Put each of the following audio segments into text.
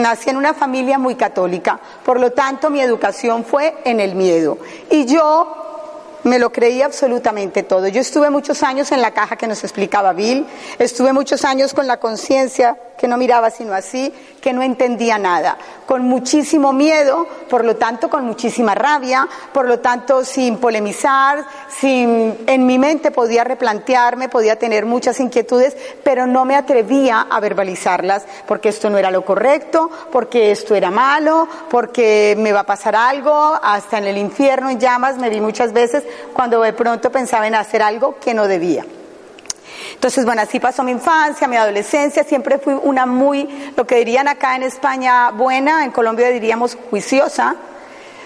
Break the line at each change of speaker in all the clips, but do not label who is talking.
Nací en una familia muy católica, por lo tanto mi educación fue en el miedo. Y yo me lo creí absolutamente todo. Yo estuve muchos años en la caja que nos explicaba Bill, estuve muchos años con la conciencia que no miraba sino así, que no entendía nada, con muchísimo miedo, por lo tanto con muchísima rabia, por lo tanto sin polemizar, sin en mi mente podía replantearme, podía tener muchas inquietudes, pero no me atrevía a verbalizarlas porque esto no era lo correcto, porque esto era malo, porque me va a pasar algo, hasta en el infierno en llamas me vi muchas veces cuando de pronto pensaba en hacer algo que no debía. Entonces, bueno, así pasó mi infancia, mi adolescencia, siempre fui una muy, lo que dirían acá en España, buena, en Colombia diríamos juiciosa.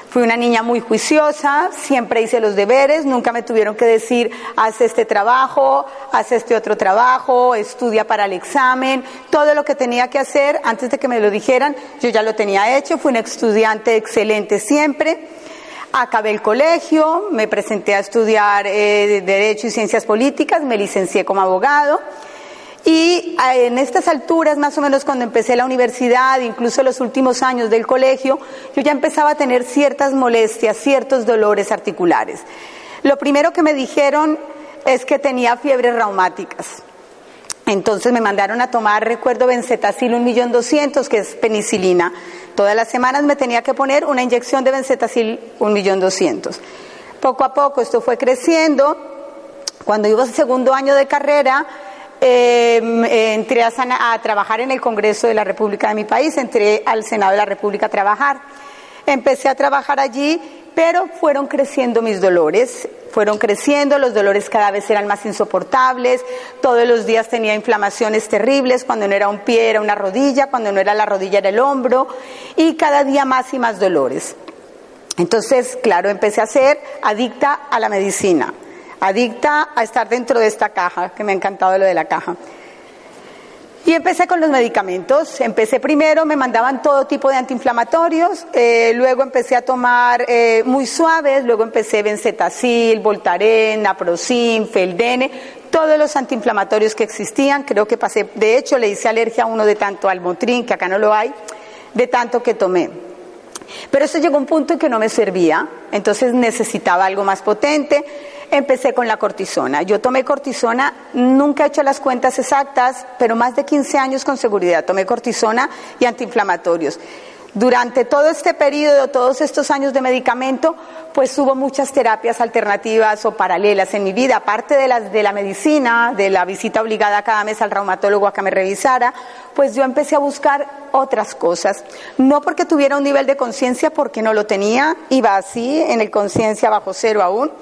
Fui una niña muy juiciosa, siempre hice los deberes, nunca me tuvieron que decir, haz este trabajo, haz este otro trabajo, estudia para el examen, todo lo que tenía que hacer antes de que me lo dijeran, yo ya lo tenía hecho, fui una estudiante excelente siempre. Acabé el colegio, me presenté a estudiar eh, Derecho y Ciencias Políticas, me licencié como abogado. Y eh, en estas alturas, más o menos cuando empecé la universidad, incluso los últimos años del colegio, yo ya empezaba a tener ciertas molestias, ciertos dolores articulares. Lo primero que me dijeron es que tenía fiebres reumáticas. Entonces me mandaron a tomar, recuerdo, benzetacil un millón doscientos, que es penicilina. Todas las semanas me tenía que poner una inyección de benzetacil un millón doscientos. Poco a poco esto fue creciendo. Cuando iba al segundo año de carrera, em, entré a trabajar en el Congreso de la República de mi país, entré al Senado de la República a trabajar. Empecé a trabajar allí, pero fueron creciendo mis dolores fueron creciendo, los dolores cada vez eran más insoportables, todos los días tenía inflamaciones terribles, cuando no era un pie era una rodilla, cuando no era la rodilla era el hombro, y cada día más y más dolores. Entonces, claro, empecé a ser adicta a la medicina, adicta a estar dentro de esta caja, que me ha encantado lo de la caja. Y empecé con los medicamentos. Empecé primero, me mandaban todo tipo de antiinflamatorios, eh, luego empecé a tomar eh, muy suaves, luego empecé benzetacil, Voltaren, Naproxen, Feldene, todos los antiinflamatorios que existían. Creo que pasé, de hecho le hice alergia a uno de tanto al Motrin, que acá no lo hay, de tanto que tomé. Pero eso llegó a un punto en que no me servía, entonces necesitaba algo más potente empecé con la cortisona. Yo tomé cortisona, nunca he hecho las cuentas exactas, pero más de 15 años con seguridad. Tomé cortisona y antiinflamatorios. Durante todo este periodo, todos estos años de medicamento, pues hubo muchas terapias alternativas o paralelas en mi vida, aparte de las de la medicina, de la visita obligada cada mes al reumatólogo a que me revisara, pues yo empecé a buscar otras cosas. No porque tuviera un nivel de conciencia, porque no lo tenía, iba así, en el conciencia bajo cero aún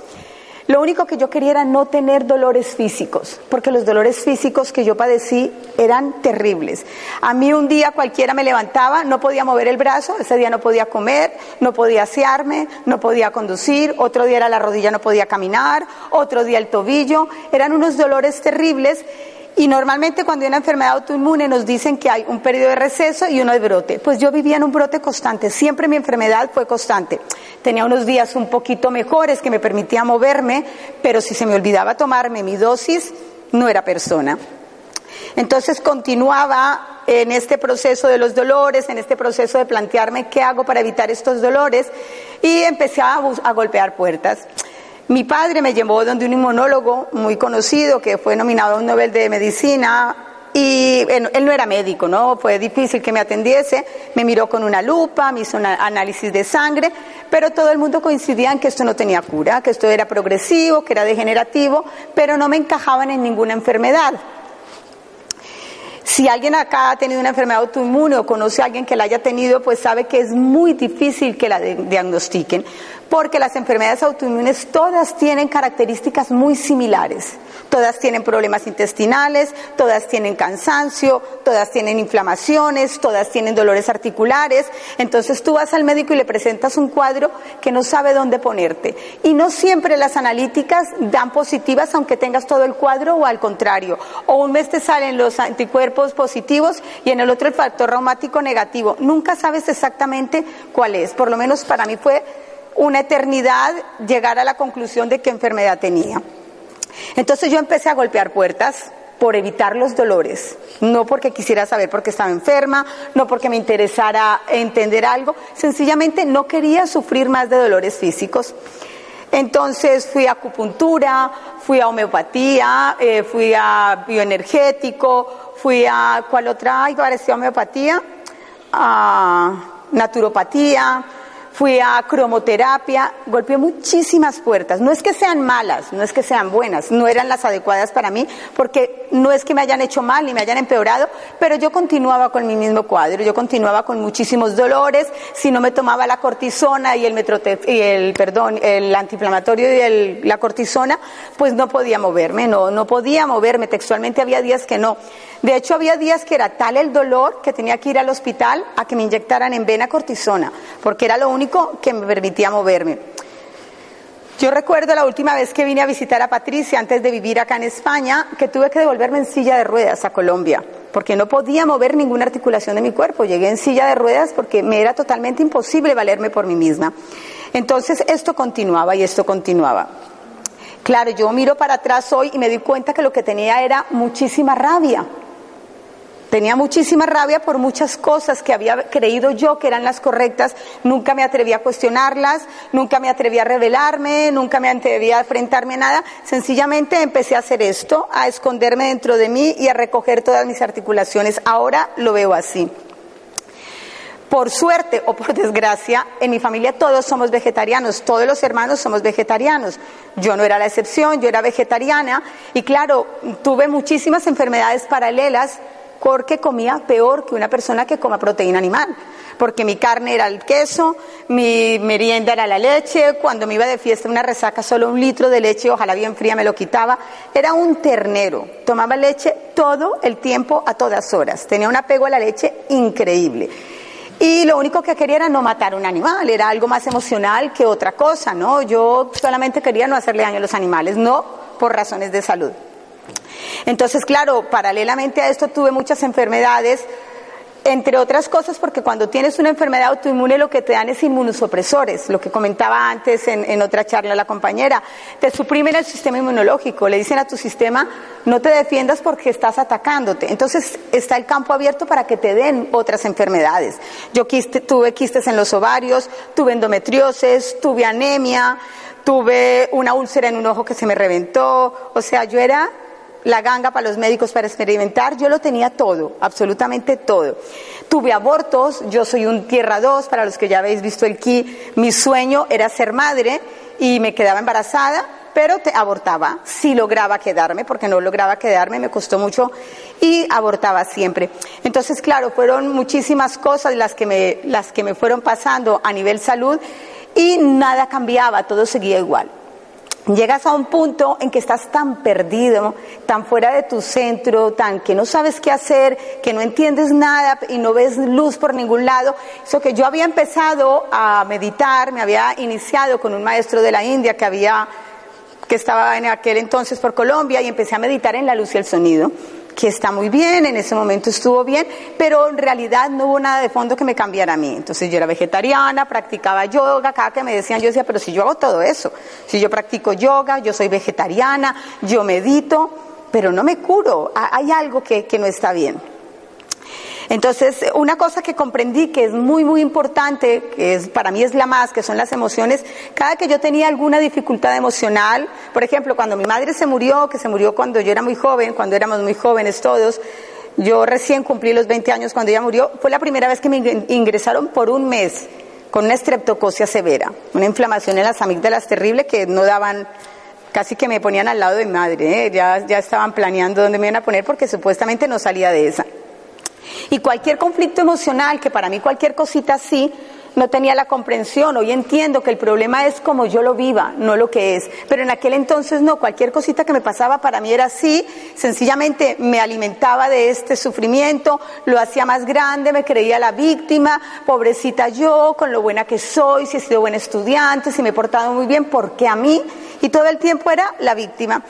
lo único que yo quería era no tener dolores físicos, porque los dolores físicos que yo padecí eran terribles. A mí un día cualquiera me levantaba, no podía mover el brazo, ese día no podía comer, no podía asearme, no podía conducir, otro día era la rodilla, no podía caminar, otro día el tobillo, eran unos dolores terribles y normalmente cuando hay una enfermedad autoinmune nos dicen que hay un periodo de receso y uno de brote. Pues yo vivía en un brote constante, siempre mi enfermedad fue constante. Tenía unos días un poquito mejores que me permitía moverme, pero si se me olvidaba tomarme mi dosis, no era persona. Entonces continuaba en este proceso de los dolores, en este proceso de plantearme qué hago para evitar estos dolores y empecé a, a golpear puertas. Mi padre me llevó donde un inmunólogo muy conocido que fue nominado a un Nobel de Medicina y él, no era médico, ¿no? Fue difícil que me atendiese, me miró con una lupa, me hizo un análisis de sangre, pero todo el mundo coincidía en que esto no tenía cura, que esto era progresivo, que era degenerativo, pero no me encajaban en ninguna enfermedad. Si alguien acá ha tenido una enfermedad autoinmune o conoce a alguien que la haya tenido, pues sabe que es muy difícil que la diagnostiquen, porque las enfermedades autoinmunes todas tienen características muy similares. Todas tienen problemas intestinales, todas tienen cansancio, todas tienen inflamaciones, todas tienen dolores articulares. Entonces tú vas al médico y le presentas un cuadro que no sabe dónde ponerte. Y no siempre las analíticas dan positivas aunque tengas todo el cuadro o al contrario. O un mes te salen los anticuerpos positivos y en el otro el factor reumático negativo. Nunca sabes exactamente cuál es. Por lo menos para mí fue una eternidad llegar a la conclusión de qué enfermedad tenía. Entonces yo empecé a golpear puertas por evitar los dolores, no porque quisiera saber por qué estaba enferma, no porque me interesara entender algo, sencillamente no quería sufrir más de dolores físicos. Entonces fui a acupuntura, fui a homeopatía, eh, fui a bioenergético, fui a, ¿cuál otra? Ay, parecía homeopatía, a naturopatía, fui a cromoterapia, golpeé muchísimas puertas. No es que sean malas, no es que sean buenas, no eran las adecuadas para mí, porque no es que me hayan hecho mal ni me hayan empeorado, pero yo continuaba con mi mismo cuadro, yo continuaba con muchísimos dolores, si no me tomaba la cortisona y el y el perdón, el antiinflamatorio y el, la cortisona, pues no podía moverme, no, no podía moverme, textualmente había días que no. De hecho, había días que era tal el dolor que tenía que ir al hospital a que me inyectaran en vena cortisona, porque era lo único que me permitía moverme. Yo recuerdo la última vez que vine a visitar a Patricia antes de vivir acá en España, que tuve que devolverme en silla de ruedas a Colombia, porque no podía mover ninguna articulación de mi cuerpo. Llegué en silla de ruedas porque me era totalmente imposible valerme por mí misma. Entonces esto continuaba y esto continuaba. Claro, yo miro para atrás hoy y me di cuenta que lo que tenía era muchísima rabia Tenía muchísima rabia por muchas cosas que había creído yo que eran las correctas. Nunca me atreví a cuestionarlas, nunca me atreví a revelarme, nunca me atreví a enfrentarme a nada. Sencillamente empecé a hacer esto, a esconderme dentro de mí y a recoger todas mis articulaciones. Ahora lo veo así. Por suerte o por desgracia, en mi familia todos somos vegetarianos, todos los hermanos somos vegetarianos. Yo no era la excepción, yo era vegetariana y claro, tuve muchísimas enfermedades paralelas porque comía peor que una persona que coma proteína animal, porque mi carne era el queso, mi merienda era la leche, cuando me iba de fiesta una resaca solo un litro de leche, ojalá bien fría me lo quitaba, era un ternero, tomaba leche todo el tiempo a todas horas, tenía un apego a la leche increíble. Y lo único que quería era no matar un animal, era algo más emocional que otra cosa, ¿no? Yo solamente quería no hacerle daño a los animales, no por razones de salud. Entonces, claro, paralelamente a esto tuve muchas enfermedades, entre otras cosas porque cuando tienes una enfermedad autoinmune lo que te dan es inmunosupresores, lo que comentaba antes en, otra charla la compañera, te suprimen el sistema inmunológico, le dicen a tu sistema no te defiendas porque estás atacándote, entonces está el campo abierto para que te den otras enfermedades. Yo tuve quistes en los ovarios, tuve endometriosis, tuve anemia, tuve una úlcera en un ojo que se me reventó, o sea, yo era la ganga para los médicos para experimentar, yo lo tenía todo, absolutamente todo. Tuve abortos, yo soy un tierra 2, para los que ya habéis visto el ki, mi sueño era ser madre y me quedaba embarazada, pero te abortaba, si lograba quedarme, porque no lograba quedarme, me costó mucho y abortaba siempre. Entonces, claro, fueron muchísimas cosas las que me, las que me fueron pasando a nivel salud y nada cambiaba, todo seguía igual. Llegas a un punto en que estás tan perdido, tan fuera de tu centro, tan que no sabes qué hacer, que no entiendes nada y no ves luz por ningún lado. Eso que yo había empezado a meditar, me había iniciado con un maestro de la India que había que estaba en aquel entonces por Colombia y empecé a meditar en la luz y el sonido que está muy bien, en ese momento estuvo bien, pero en realidad no hubo nada de fondo que me cambiara a mí. Entonces yo era vegetariana, practicaba yoga, cada que me decían yo decía, pero si yo hago todo eso, si yo practico yoga, yo soy vegetariana, yo medito, pero no me curo, hay algo que, que no está bien. Entonces, una cosa que comprendí que es muy, muy importante, que es, para mí es la más, que son las emociones, cada que yo tenía alguna dificultad emocional, por ejemplo, cuando mi madre se murió, que se murió cuando yo era muy joven, cuando éramos muy jóvenes todos, yo recién cumplí los 20 años cuando ella murió, fue la primera vez que me ingresaron por un mes con una estreptocosia severa, una inflamación en las amígdalas terrible que no daban, casi que me ponían al lado de mi madre, ¿eh? ya, ya estaban planeando dónde me iban a poner porque supuestamente no salía de esa. Y cualquier conflicto emocional, que para mí cualquier cosita así, no tenía la comprensión. Hoy entiendo que el problema es como yo lo viva, no lo que es. Pero en aquel entonces no, cualquier cosita que me pasaba para mí era así, sencillamente me alimentaba de este sufrimiento, lo hacía más grande, me creía la víctima, pobrecita yo, con lo buena que soy, si he sido buen estudiante, si me he portado muy bien, porque a mí, y todo el tiempo era la víctima.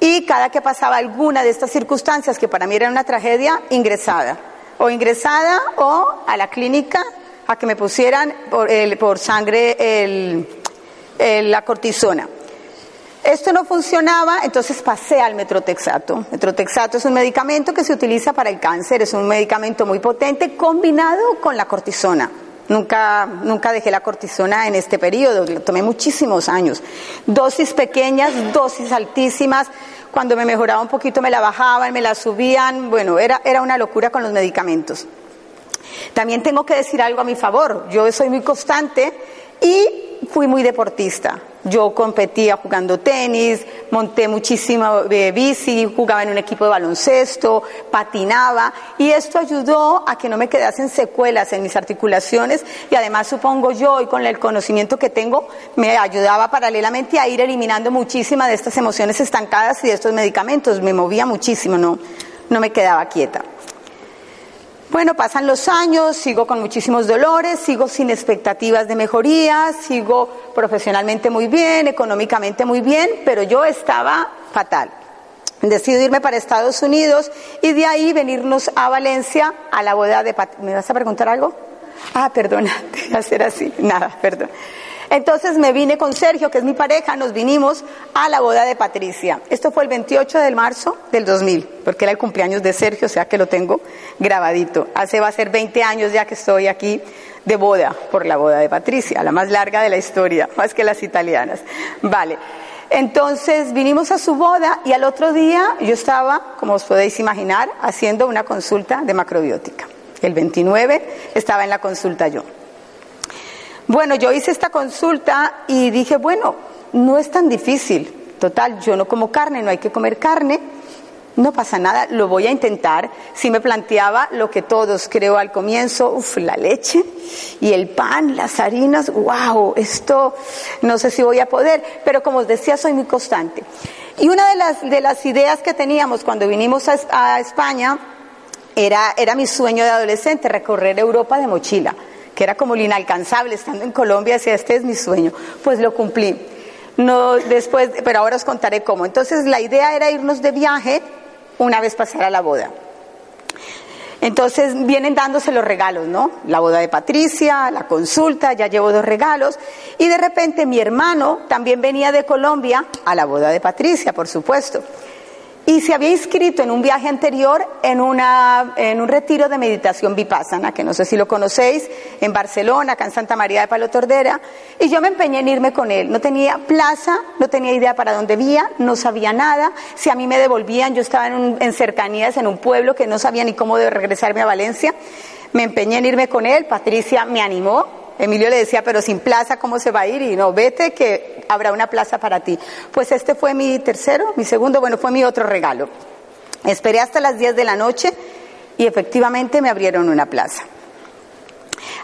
Y cada que pasaba alguna de estas circunstancias, que para mí era una tragedia, ingresada o ingresada o a la clínica a que me pusieran por, el, por sangre el, la cortisona. Esto no funcionaba, entonces pasé al metrotexato. Metrotexato es un medicamento que se utiliza para el cáncer, es un medicamento muy potente combinado con la cortisona. Nunca, nunca dejé la cortisona en este periodo, lo tomé muchísimos años. Dosis pequeñas, dosis altísimas. Cuando me mejoraba un poquito me la bajaban, me la subían. Bueno, era, era una locura con los medicamentos. También tengo que decir algo a mi favor. Yo soy muy constante y fui muy deportista. Yo competía jugando tenis, monté muchísima eh, bici, jugaba en un equipo de baloncesto, patinaba y esto ayudó a que no me quedasen secuelas en mis articulaciones y además supongo yo y con el conocimiento que tengo me ayudaba paralelamente a ir eliminando muchísimas de estas emociones estancadas y de estos medicamentos. Me movía muchísimo, no, no me quedaba quieta. Bueno, pasan los años, sigo con muchísimos dolores, sigo sin expectativas de mejoría, sigo profesionalmente muy bien, económicamente muy bien, pero yo estaba fatal. Decido irme para Estados Unidos y de ahí venirnos a Valencia a la boda de... ¿Me vas a preguntar algo? Ah, perdona, hacer así. Nada, perdón. Entonces me vine con Sergio, que es mi pareja, nos vinimos a la boda de Patricia. Esto fue el 28 de marzo del 2000, porque era el cumpleaños de Sergio, o sea que lo tengo grabadito. Hace va a ser 20 años ya que estoy aquí de boda por la boda de Patricia, la más larga de la historia, más que las italianas. Vale. Entonces vinimos a su boda y al otro día yo estaba, como os podéis imaginar, haciendo una consulta de macrobiótica. El 29 estaba en la consulta yo. Bueno, yo hice esta consulta y dije, bueno, no es tan difícil. Total, yo no como carne, no hay que comer carne. No pasa nada, lo voy a intentar. Si me planteaba lo que todos creo al comienzo, uff, la leche y el pan, las harinas, wow, esto no sé si voy a poder, pero como os decía, soy muy constante. Y una de las, de las ideas que teníamos cuando vinimos a, a España era, era mi sueño de adolescente, recorrer Europa de mochila que era como lo inalcanzable, estando en Colombia, decía, este es mi sueño, pues lo cumplí. No, después, pero ahora os contaré cómo. Entonces la idea era irnos de viaje una vez pasara la boda. Entonces vienen dándose los regalos, ¿no? La boda de Patricia, la consulta, ya llevo dos regalos. Y de repente mi hermano también venía de Colombia a la boda de Patricia, por supuesto y se había inscrito en un viaje anterior en, una, en un retiro de meditación vipassana, que no sé si lo conocéis, en Barcelona, acá en Santa María de Palo Tordera, y yo me empeñé en irme con él. No tenía plaza, no tenía idea para dónde vía, no sabía nada. Si a mí me devolvían, yo estaba en, en cercanías, en un pueblo que no sabía ni cómo de regresarme a Valencia. Me empeñé en irme con él, Patricia me animó, Emilio le decía, pero sin plaza, ¿cómo se va a ir? Y no, vete que habrá una plaza para ti. Pues este fue mi tercero, mi segundo, bueno, fue mi otro regalo. Esperé hasta las 10 de la noche y efectivamente me abrieron una plaza.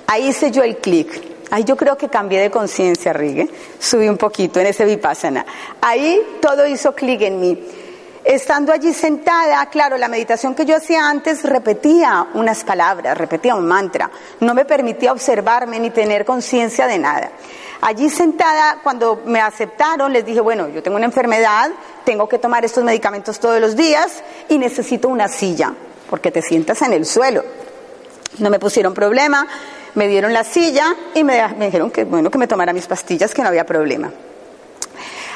Ahí hice yo el clic. Ahí yo creo que cambié de conciencia, Rigue. Subí un poquito en ese vipassana. Ahí todo hizo clic en mí. Estando allí sentada, claro, la meditación que yo hacía antes repetía unas palabras, repetía un mantra, no me permitía observarme ni tener conciencia de nada. Allí sentada, cuando me aceptaron, les dije, bueno, yo tengo una enfermedad, tengo que tomar estos medicamentos todos los días y necesito una silla, porque te sientas en el suelo. No me pusieron problema, me dieron la silla y me, dijeron que, bueno, que me tomara mis pastillas, que no había problema.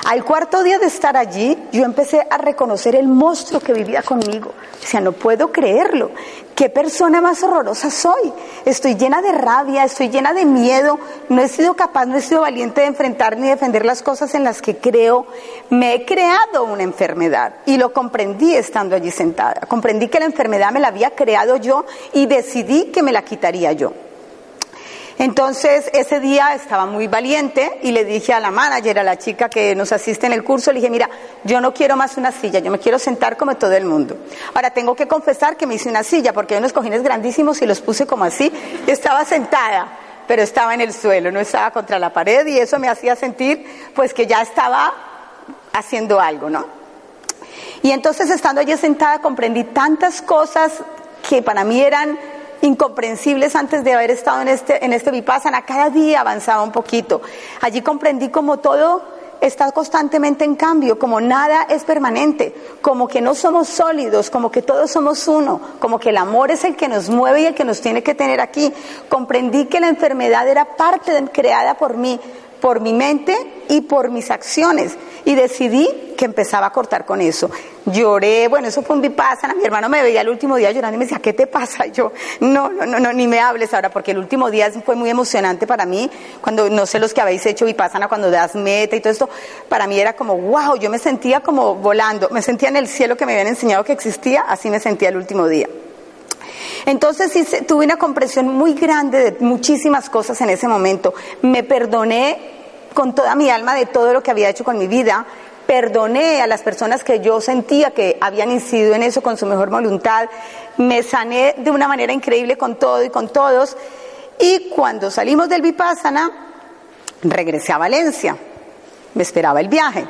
Al cuarto día de estar allí, yo empecé a reconocer el monstruo que vivía conmigo. Sea, no puedo creerlo. ¿Qué persona más horrorosa soy? Estoy llena de rabia, estoy llena de miedo. No he sido capaz, no he sido valiente de enfrentar ni defender las cosas en las que creo. Me he creado una enfermedad y lo comprendí estando allí sentada. Comprendí que la enfermedad me la había creado yo y decidí que me la quitaría yo. Entonces, ese día estaba muy valiente y le dije a la manager, a la chica que nos asiste en el curso, le dije, mira, yo no quiero más una silla, yo me quiero sentar como todo el mundo. Ahora, tengo que confesar que me hice una silla porque hay unos cojines grandísimos y los puse como así. estaba sentada, pero estaba en el suelo, no estaba contra la pared y eso me hacía sentir pues que ya estaba haciendo algo, ¿no? Y entonces estando allí sentada comprendí tantas cosas que para mí eran incomprensibles antes de haber estado en este, en este Vipassana. Cada día avanzaba un poquito. Allí comprendí como todo está constantemente en cambio, como nada es permanente, como que no somos sólidos, como que todos somos uno, como que el amor es el que nos mueve y el que nos tiene que tener aquí. Comprendí que la enfermedad era parte creada por mí, por mi mente y por mis acciones. Y decidí que empezaba a cortar con eso. Lloré, bueno, eso fue un vipassana. Mi hermano me veía el último día llorando y me decía, ¿qué te pasa? Y yo, no, no, no, no, ni me hables ahora, porque el último día fue muy emocionante para mí. Cuando, no sé los que habéis hecho vipassana, cuando das meta y todo esto, para mí era como, wow, yo me sentía como volando, me sentía en el cielo que me habían enseñado que existía, así me sentía el último día. Entonces sí, tuve una comprensión muy grande de muchísimas cosas en ese momento. Me perdoné con toda mi alma de todo lo que había hecho con mi vida. Perdoné a las personas que yo sentía que habían incidido en eso con su mejor voluntad. Me sané de una manera increíble con todo y con todos. Y cuando salimos del Vipassana, regresé a Valencia. Me esperaba el viaje.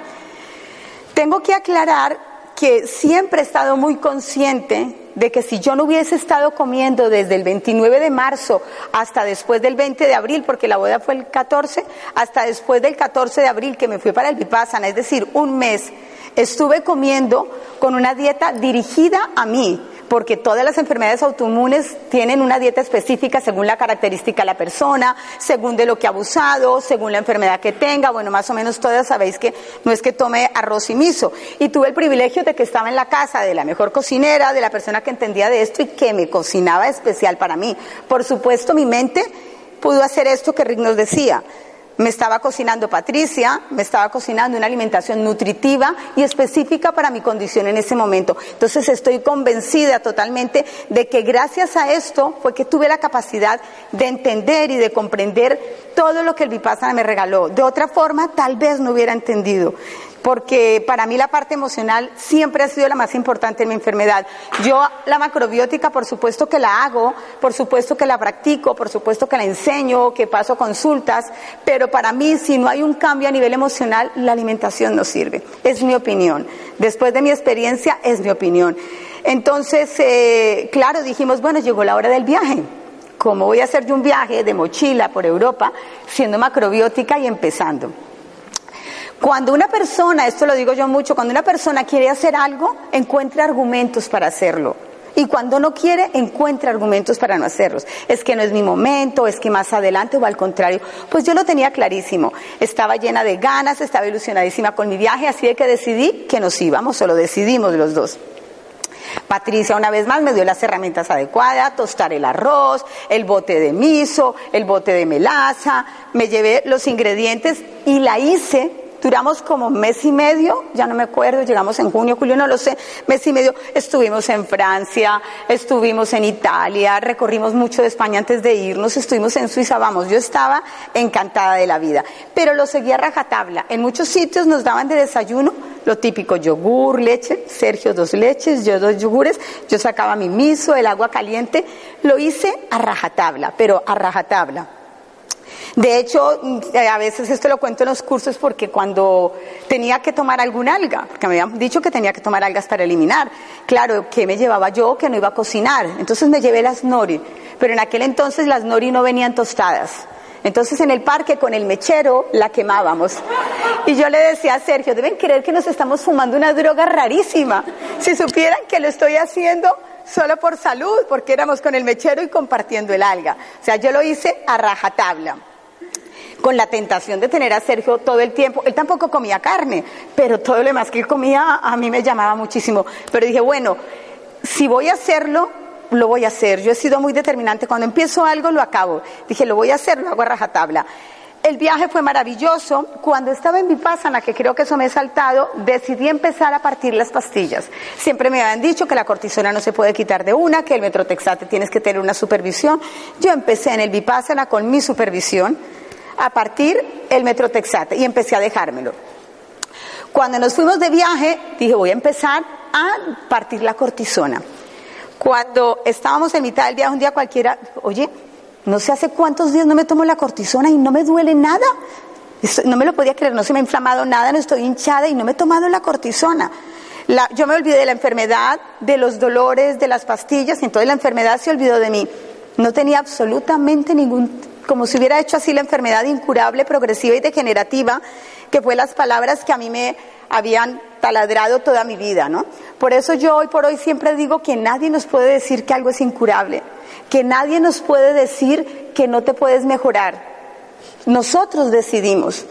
Tengo que aclarar que siempre he estado muy consciente de que si yo no hubiese estado comiendo desde el 29 de marzo hasta después del 20 de abril, porque la boda fue el 14, hasta después del 14 de abril que me fui para el Vipassana, es decir, un mes, estuve comiendo con una dieta dirigida a mí, porque todas las enfermedades autoinmunes tienen una dieta específica según la característica de la persona, según de lo que ha abusado, según la enfermedad que tenga. Bueno, más o menos todas sabéis que no es que tome arroz y miso. Y tuve el privilegio de que estaba en la casa de la mejor cocinera, de la persona que entendía de esto y que me cocinaba especial para mí. Por supuesto, mi mente pudo hacer esto que Rick nos decía me estaba cocinando Patricia, me estaba cocinando una alimentación nutritiva y específica para mi condición en ese momento. Entonces estoy convencida totalmente de que gracias a esto fue que tuve la capacidad de entender y de comprender todo lo que el Vipassana me regaló. De otra forma, tal vez no hubiera entendido porque para mí la parte emocional siempre ha sido la más importante en mi enfermedad. Yo la macrobiótica, por supuesto que la hago, por supuesto que la practico, por supuesto que la enseño, que paso consultas, pero para mí si no hay un cambio a nivel emocional, la alimentación no sirve. Es mi opinión. Después de mi experiencia, es mi opinión. Entonces, eh, claro, dijimos, bueno, llegó la hora del viaje. ¿Cómo voy a hacer yo un viaje de mochila por Europa siendo macrobiótica y empezando? Cuando una persona, esto lo digo yo mucho, cuando una persona quiere hacer algo, encuentra argumentos para hacerlo. Y cuando no quiere, encuentra argumentos para no hacerlos. Es que no es mi momento, es que más adelante o al contrario. Pues yo lo tenía clarísimo. Estaba llena de ganas, estaba ilusionadísima con mi viaje, así de que decidí que nos íbamos, o lo decidimos los dos. Patricia una vez más me dio las herramientas adecuadas, tostar el arroz, el bote de miso, el bote de melaza, me llevé los ingredientes y la hice Duramos como mes y medio, ya no me acuerdo, llegamos en junio, julio, no lo sé, mes y medio. Estuvimos en Francia, estuvimos en Italia, recorrimos mucho de España antes de irnos, estuvimos en Suiza, vamos, yo estaba encantada de la vida. Pero lo seguía a rajatabla. En muchos sitios nos daban de desayuno lo típico, yogur, leche, Sergio dos leches, yo dos yogures, yo sacaba mi miso, el agua caliente, lo hice a rajatabla, pero a rajatabla. De hecho, eh, a veces esto lo cuento en los cursos porque cuando tenía que tomar algún alga, porque me habían dicho que tenía que tomar algas para eliminar, claro, ¿qué me llevaba yo que no iba a cocinar? Entonces me llevé las nori, pero en aquel entonces las nori no venían tostadas. Entonces en el parque con el mechero la quemábamos. Y yo le decía a Sergio, deben creer que nos estamos fumando una droga rarísima. Si supieran que lo estoy haciendo solo por salud, porque éramos con el mechero y compartiendo el alga. O sea, yo lo hice a rajatabla con la tentación de tener a Sergio todo el tiempo. Él tampoco comía carne, pero todo lo demás que él comía a mí me llamaba muchísimo. Pero dije, bueno, si voy a hacerlo, lo voy a hacer. Yo he sido muy determinante. Cuando empiezo algo, lo acabo. Dije, lo voy a hacer, lo hago a rajatabla. El viaje fue maravilloso. Cuando estaba en Vipassana, que creo que eso me he saltado, decidí empezar a partir las pastillas. Siempre me habían dicho que la cortisona no se puede quitar de una, que el metrotexate tienes que tener una supervisión. Yo empecé en el Vipassana con mi supervisión a partir el metrotexate y empecé a dejármelo. Cuando nos fuimos de viaje, dije, voy a empezar a partir la cortisona. Cuando estábamos en mitad del viaje, un día cualquiera, oye, no sé hace cuántos días no me tomo la cortisona y no me duele nada. No me lo podía creer, no se me ha inflamado nada, no estoy hinchada y no me he tomado la cortisona. yo me olvidé de la enfermedad, de los dolores, de las pastillas, y entonces la enfermedad se olvidó de mí. No tenía absolutamente ningún como si hubiera hecho así la enfermedad incurable, progresiva y degenerativa, que fue las palabras que a mí me habían taladrado toda mi vida, ¿no? Por eso yo hoy por hoy siempre digo que nadie nos puede decir que algo es incurable, que nadie nos puede decir que no te puedes mejorar, Nosotros decidimos.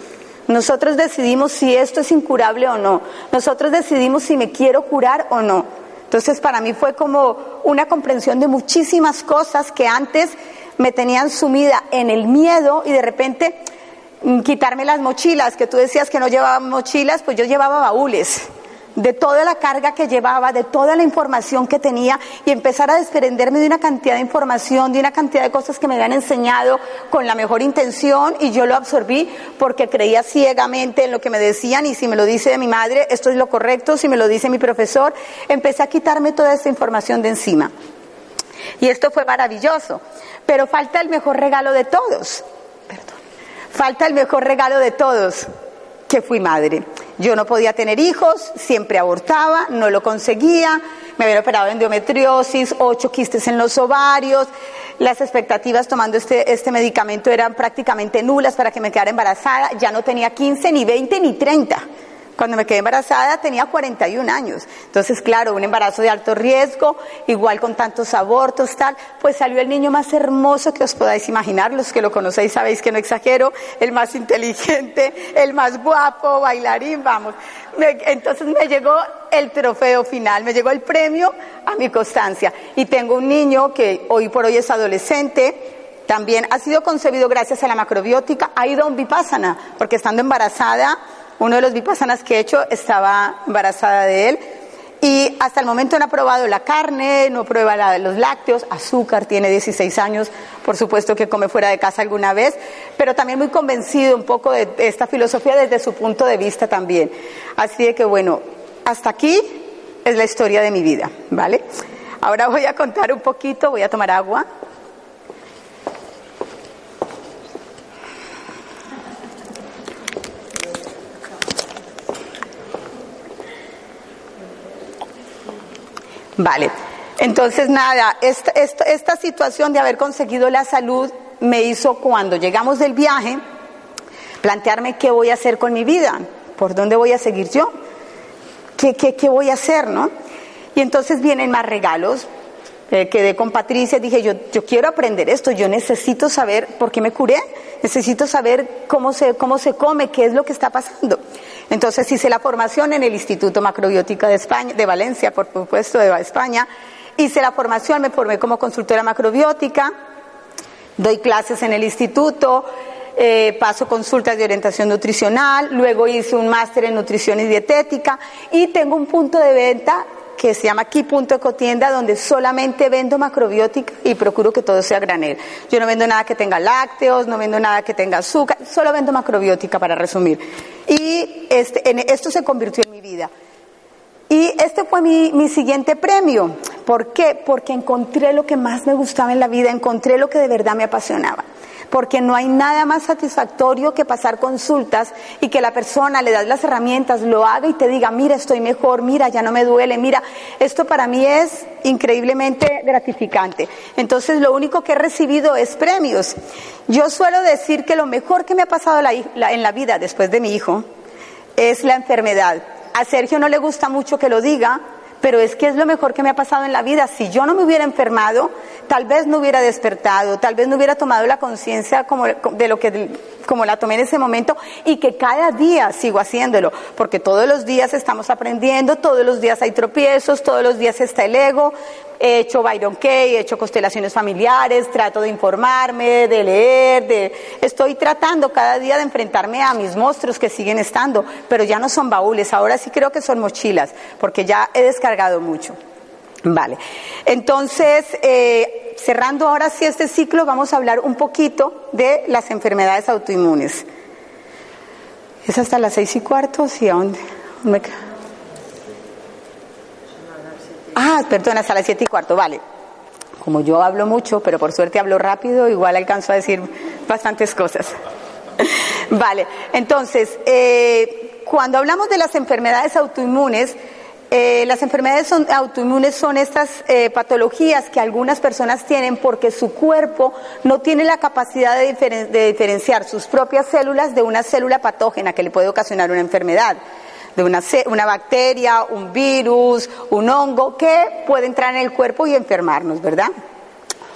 Nosotros decidimos si esto es incurable o no. Nosotros decidimos si me quiero curar o no. Entonces para mí fue como una comprensión de muchísimas cosas que antes me tenían sumida en el miedo y de repente mm, quitarme las mochilas, que tú decías que no llevaba mochilas, pues yo llevaba baúles de toda la carga que llevaba, de toda la información que tenía y empezar a desprenderme de una cantidad de información, de una cantidad de cosas que me habían enseñado con la mejor intención y yo lo absorbí porque creía ciegamente en lo que me decían y si me lo dice de mi madre, esto es lo correcto, si me lo dice mi profesor, empecé a quitarme toda esta información de encima. Y esto fue maravilloso, pero falta el mejor regalo de todos. Perdón. Falta el mejor regalo de todos, que fui madre. Yo no podía tener hijos, siempre abortaba, no lo conseguía, me habían operado endometriosis, ocho quistes en los ovarios, las expectativas tomando este, este medicamento eran prácticamente nulas para que me quedara embarazada, ya no tenía 15, ni 20, ni 30. Cuando me quedé embarazada tenía 41 años. Entonces, claro, un embarazo de alto riesgo, igual con tantos abortos, tal, pues salió el niño más hermoso que os podáis imaginar. Los que lo conocéis sabéis que no exagero, el más inteligente, el más guapo, bailarín, vamos. entonces me llegó el trofeo final, me llegó el premio a mi constancia. Y tengo un niño que hoy por hoy es adolescente, también ha sido concebido gracias a la macrobiótica, ha ido a un vipassana, porque estando embarazada uno de los vipassanas que he hecho estaba embarazada de él y hasta el momento no ha probado la carne, no prueba los lácteos, azúcar, tiene 16 años, por supuesto que come fuera de casa alguna vez, pero también muy convencido un poco de esta filosofía desde su punto de vista también. Así de que bueno, hasta aquí es la historia de mi vida, ¿vale? Ahora voy a contar un poquito, voy a tomar agua. Vale. Entonces, nada, esta, situación de haber conseguido la salud me hizo cuando llegamos del viaje plantearme qué voy a hacer con mi vida, por dónde voy a seguir yo, qué, qué, qué voy a hacer, ¿no? Y entonces vienen más regalos. Eh, quedé con Patricia, dije yo, yo quiero aprender esto, yo necesito saber por qué me curé, necesito saber cómo se, cómo se come, qué es lo que está pasando. Entonces hice la formación en el Instituto Macrobiótica de España, de Valencia, por supuesto, de España. Hice la formación, me formé como consultora macrobiótica, doy clases en el instituto, eh, paso consultas de orientación nutricional, luego hice un máster en nutrición y dietética y tengo un punto de venta que se llama aquí Punto Ecotienda, donde solamente vendo macrobiótica y procuro que todo sea granel. Yo no vendo nada que tenga lácteos, no vendo nada que tenga azúcar, solo vendo macrobiótica para resumir. Y este, esto se convirtió en mi vida. Y este fue mi, mi siguiente premio. ¿Por qué? Porque encontré lo que más me gustaba en la vida, encontré lo que de verdad me apasionaba porque no hay nada más satisfactorio que pasar consultas y que la persona le das las herramientas, lo haga y te diga, mira, estoy mejor, mira, ya no me duele, mira, esto para mí es increíblemente gratificante. Entonces, lo único que he recibido es premios. Yo suelo decir que lo mejor que me ha pasado en la vida después de mi hijo es la enfermedad. A Sergio no le gusta mucho que lo diga, pero es que es lo mejor que me ha pasado en la vida. Si yo no me hubiera enfermado, tal vez no hubiera despertado, tal vez no hubiera tomado la conciencia de lo que como la tomé en ese momento y que cada día sigo haciéndolo, porque todos los días estamos aprendiendo, todos los días hay tropiezos, todos los días está el ego, he hecho Byron Kay, he hecho constelaciones familiares, trato de informarme, de leer, de estoy tratando cada día de enfrentarme a mis monstruos que siguen estando, pero ya no son baúles, ahora sí creo que son mochilas, porque ya he descargado mucho. Vale. Entonces, eh, cerrando ahora sí este ciclo, vamos a hablar un poquito de las enfermedades autoinmunes. Es hasta las seis y cuarto, sí, ¿a dónde? ¿Dónde Ah, perdón, hasta las siete y cuarto, vale. Como yo hablo mucho, pero por suerte hablo rápido, igual alcanzo a decir bastantes cosas. vale, entonces, eh, cuando hablamos de las enfermedades autoinmunes, eh, las enfermedades autoinmunes son estas eh, patologías que algunas personas tienen porque su cuerpo no tiene la capacidad de, diferenciar sus propias células de una célula patógena que le puede ocasionar una enfermedad de una, una bacteria, un virus, un hongo que puede entrar en el cuerpo y enfermarnos, ¿verdad?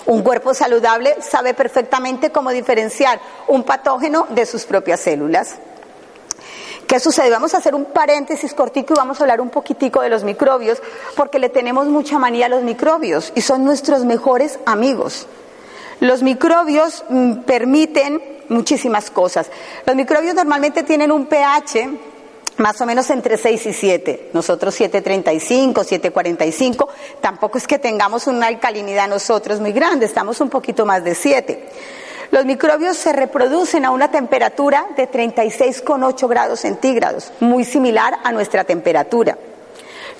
Un cuerpo saludable sabe perfectamente cómo diferenciar un patógeno de sus propias células. ¿Qué sucede? Vamos a hacer un paréntesis cortico y vamos a hablar un poquitico de los microbios, porque le tenemos mucha manía a los microbios y son nuestros mejores amigos. Los microbios mm, permiten muchísimas cosas. Los microbios normalmente tienen un pH más o menos entre 6 y 7. Nosotros 7.35, 7.45. Tampoco es que tengamos una alcalinidad nosotros muy grande, estamos un poquito más de 7. Los microbios se reproducen a una temperatura de 36,8 grados centígrados, muy similar a nuestra temperatura.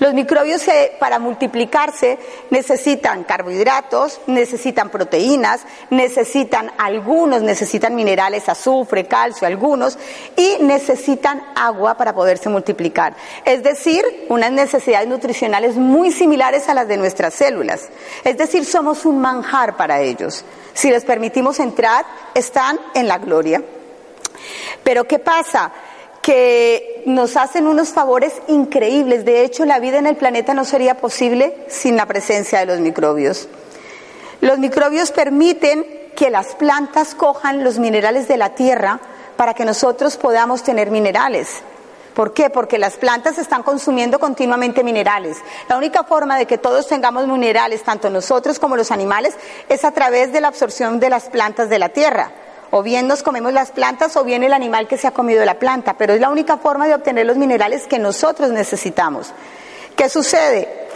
Los microbios para multiplicarse necesitan carbohidratos, necesitan proteínas, necesitan algunos, necesitan minerales, azufre, calcio, algunos, y necesitan agua para poderse multiplicar. Es decir, unas necesidades nutricionales muy similares a las de nuestras células. Es decir, somos un manjar para ellos. Si les permitimos entrar, están en la gloria. Pero ¿qué pasa? Que nos hacen unos favores increíbles. De hecho, la vida en el planeta no sería posible sin la presencia de los microbios. Los microbios permiten que las plantas cojan los minerales de la tierra para que nosotros podamos tener minerales. ¿Por qué? Porque las plantas están consumiendo continuamente minerales. La única forma de que todos tengamos minerales, tanto nosotros como los animales, es a través de la absorción de las plantas de la tierra. O bien nos comemos las plantas o bien el animal que se ha comido la planta, pero es la única forma de obtener los minerales que nosotros necesitamos. ¿Qué sucede?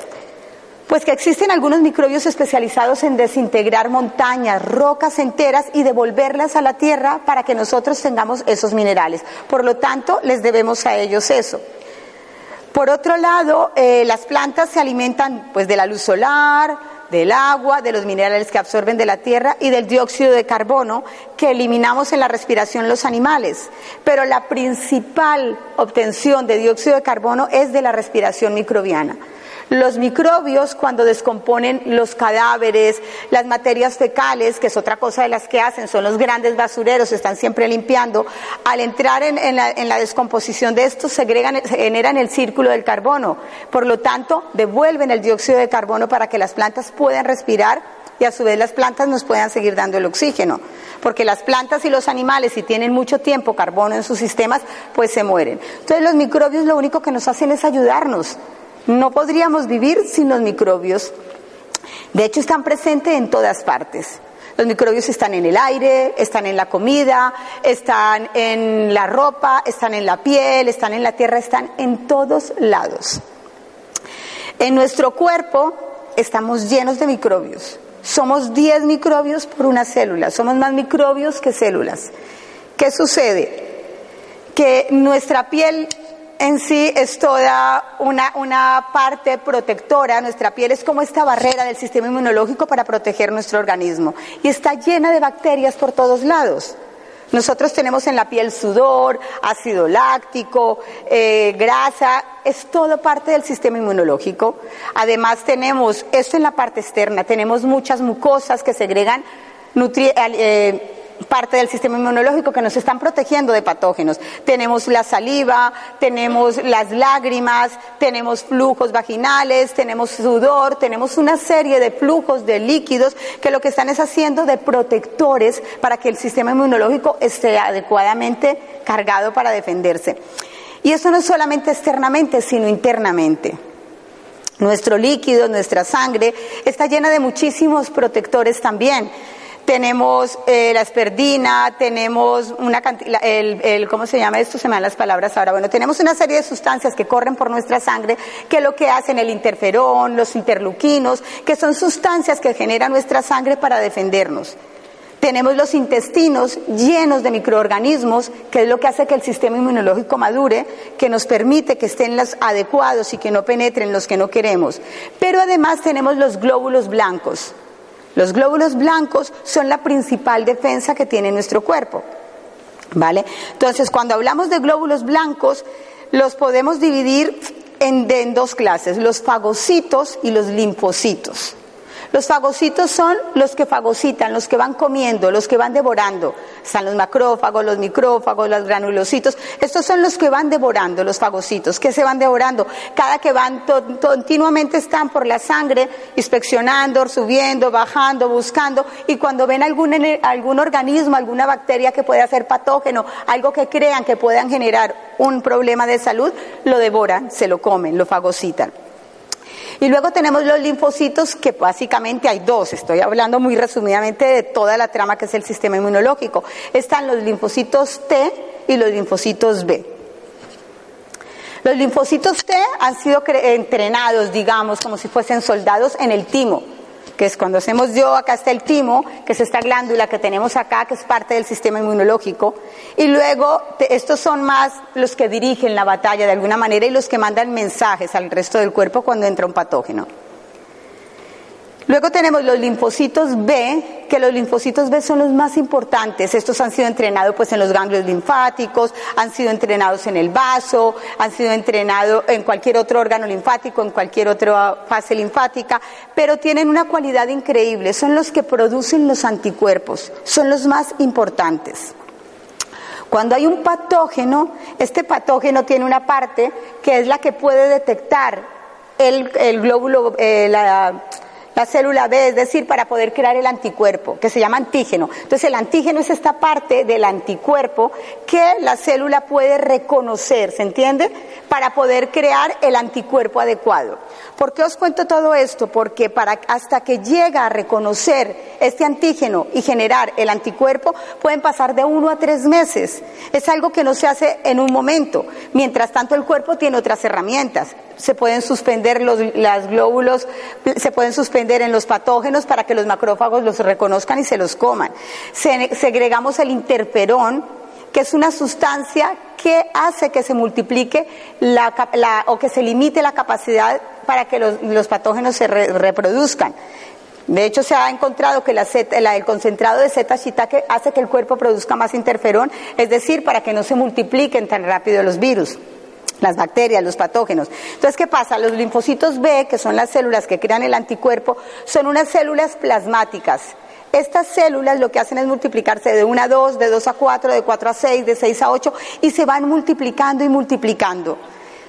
Pues que existen algunos microbios especializados en desintegrar montañas, rocas enteras y devolverlas a la tierra para que nosotros tengamos esos minerales. Por lo tanto, les debemos a ellos eso. Por otro lado, eh, las plantas se alimentan pues de la luz solar, del agua, de los minerales que absorben de la tierra y del dióxido de carbono que eliminamos en la respiración los animales. Pero la principal obtención de dióxido de carbono es de la respiración microbiana. Los microbios, cuando descomponen los cadáveres, las materias fecales, que es otra cosa de las que hacen, son los grandes basureros, están siempre limpiando, al entrar en, la, descomposición de estos, segregan, generan el círculo del carbono. Por lo tanto, devuelven el dióxido de carbono para que las plantas puedan respirar y a su vez las plantas nos puedan seguir dando el oxígeno. Porque las plantas y los animales, si tienen mucho tiempo carbono en sus sistemas, pues se mueren. Entonces los microbios lo único que nos hacen es ayudarnos no podríamos vivir sin los microbios. De hecho, están presentes en todas partes. Los microbios están en el aire, están en la comida, están en la ropa, están en la piel, están en la tierra, están en todos lados. En nuestro cuerpo estamos llenos de microbios. Somos 10 microbios por una célula, somos más microbios que células. ¿Qué sucede? Que nuestra piel en sí es toda una, una, parte protectora. Nuestra piel es como esta barrera del sistema inmunológico para proteger nuestro organismo. Y está llena de bacterias por todos lados. Nosotros tenemos en la piel sudor, ácido láctico, eh, grasa, es todo parte del sistema inmunológico. Además tenemos, esto en la parte externa, tenemos muchas mucosas que segregan nutrientes. Eh, parte del sistema inmunológico que nos están protegiendo de patógenos. Tenemos la saliva, tenemos las lágrimas, tenemos flujos vaginales, tenemos sudor, tenemos una serie de flujos de líquidos que lo que están es haciendo de protectores para que el sistema inmunológico esté adecuadamente cargado para defenderse. Y eso no es solamente externamente, sino internamente. Nuestro líquido, nuestra sangre, está llena de muchísimos protectores también tenemos eh, la esperdina, tenemos una el, el, ¿cómo se llama esto? Se me dan las palabras ahora. Bueno, tenemos una serie de sustancias que corren por nuestra sangre, que lo que hacen el interferón, los interluquinos, que son sustancias que genera nuestra sangre para defendernos. Tenemos los intestinos llenos de microorganismos, que es lo que hace que el sistema inmunológico madure, que nos permite que estén los adecuados y que no penetren los que no queremos. Pero además tenemos los glóbulos blancos, los glóbulos blancos son la principal defensa que tiene nuestro cuerpo. ¿Vale? Entonces, cuando hablamos de glóbulos blancos, los podemos dividir en, dos clases, los fagocitos y los linfocitos. Los fagocitos son los que fagocitan, los que van comiendo, los que van devorando. Están los macrófagos, los micrófagos, los granulocitos. Estos son los que van devorando, los fagocitos. ¿Qué se van devorando? Cada que van continuamente están por la sangre, inspeccionando, subiendo, bajando, buscando. Y cuando ven algún, algún organismo, alguna bacteria que pueda ser patógeno, algo que crean que puedan generar un problema de salud, lo devoran, se lo comen, lo fagocitan. Y luego tenemos los linfocitos, que básicamente hay dos, estoy hablando muy resumidamente de toda la trama que es el sistema inmunológico. Están los linfocitos T y los linfocitos B. Los linfocitos T han sido entrenados, digamos, como si fuesen soldados en el timo que es cuando hacemos yo, acá está el timo, que es esta glándula que tenemos acá, que es parte del sistema inmunológico, y luego estos son más los que dirigen la batalla de alguna manera y los que mandan mensajes al resto del cuerpo cuando entra un patógeno. Luego tenemos los linfocitos B, que los linfocitos B son los más importantes. Estos han sido entrenados pues en los ganglios linfáticos, han sido entrenados en el vaso, han sido entrenados en cualquier otro órgano linfático, en cualquier otra fase linfática, pero tienen una cualidad increíble, son los que producen los anticuerpos, son los más importantes. Cuando hay un patógeno, este patógeno tiene una parte que es la que puede detectar el, glóbulo, eh, la, la célula B, es decir, para poder crear el anticuerpo, que se llama antígeno. Entonces el antígeno es esta parte del anticuerpo que la célula puede reconocer, ¿se entiende? Para poder crear el anticuerpo adecuado. ¿Por qué os cuento todo esto? Porque para, hasta que llega a reconocer este antígeno y generar el anticuerpo, pueden pasar de uno a tres meses. Es algo que no se hace en un momento. Mientras tanto, el cuerpo tiene otras herramientas. Se pueden suspender los glóbulos, se pueden suspender en los patógenos para que los macrófagos los reconozcan y se los coman. segregamos el interferón, que es una sustancia que hace que se multiplique la, o que se limite la capacidad para que los, patógenos se reproduzcan. De hecho, se ha encontrado que la el concentrado de zeta shiitake hace que el cuerpo produzca más interferón, es decir, para que no se multipliquen tan rápido los virus las bacterias, los patógenos. Entonces, ¿qué pasa? Los linfocitos B, que son las células que crean el anticuerpo, son unas células plasmáticas. Estas células lo que hacen es multiplicarse de 1 a 2, de 2 a 4, de 4 a 6, de 6 a 8 y se van multiplicando y multiplicando.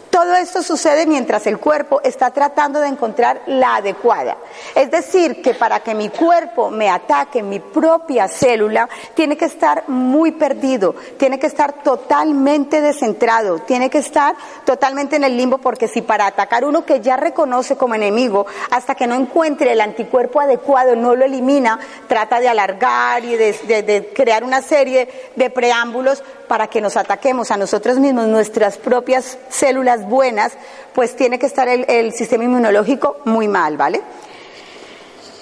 Todo esto sucede mientras el cuerpo está tratando de encontrar la adecuada. Es decir, que para que mi cuerpo me ataque mi propia célula, tiene que estar muy perdido, tiene que estar totalmente descentrado, tiene que estar totalmente en el limbo, porque si para atacar uno que ya reconoce como enemigo, hasta que no encuentre el anticuerpo adecuado, no lo elimina, trata de alargar y de, crear una serie de preámbulos para que nos ataquemos a nosotros mismos, nuestras propias células buenas, pues tiene que estar el, sistema inmunológico muy mal, ¿vale?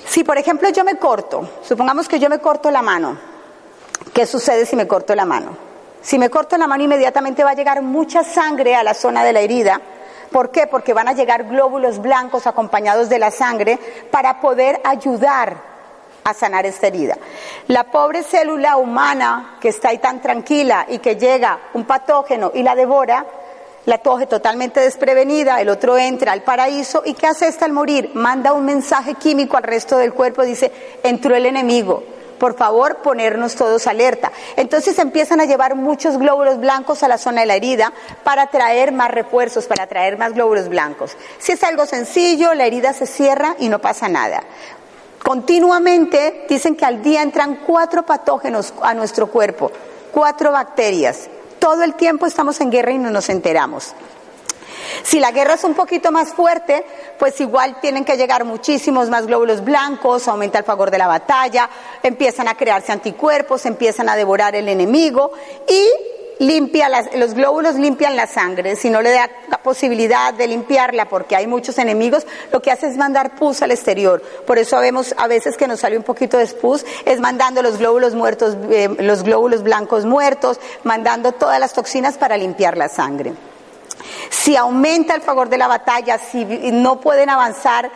Si por ejemplo yo me corto, supongamos que yo me corto la mano, ¿qué sucede si me corto la mano? Si me corto la mano inmediatamente va a llegar mucha sangre a la zona de la herida. ¿Por qué? Porque van a llegar glóbulos blancos acompañados de la sangre para poder ayudar a sanar esta herida. La pobre célula humana que está ahí tan tranquila y que llega un patógeno y la devora, la coge totalmente desprevenida, el otro entra al paraíso y ¿qué hace esta al morir? Manda un mensaje químico al resto del cuerpo, dice, entró el enemigo, por favor ponernos todos alerta. Entonces empiezan a llevar muchos glóbulos blancos a la zona de la herida para traer más refuerzos, para traer más glóbulos blancos. Si es algo sencillo, la herida se cierra y no pasa nada. Continuamente dicen que al día entran cuatro patógenos a nuestro cuerpo, cuatro bacterias todo el tiempo estamos en guerra y no nos enteramos. Si la guerra es un poquito más fuerte, pues igual tienen que llegar muchísimos más glóbulos blancos, aumenta el favor de la batalla, empiezan a crearse anticuerpos, empiezan a devorar el enemigo y limpia los glóbulos limpian la sangre, si no le da la posibilidad de limpiarla porque hay muchos enemigos, lo que hace es mandar pus al exterior. Por eso vemos a veces que nos sale un poquito de pus, es mandando los glóbulos muertos, eh, los glóbulos blancos muertos, mandando todas las toxinas para limpiar la sangre. Si aumenta el favor de la batalla, si no pueden avanzar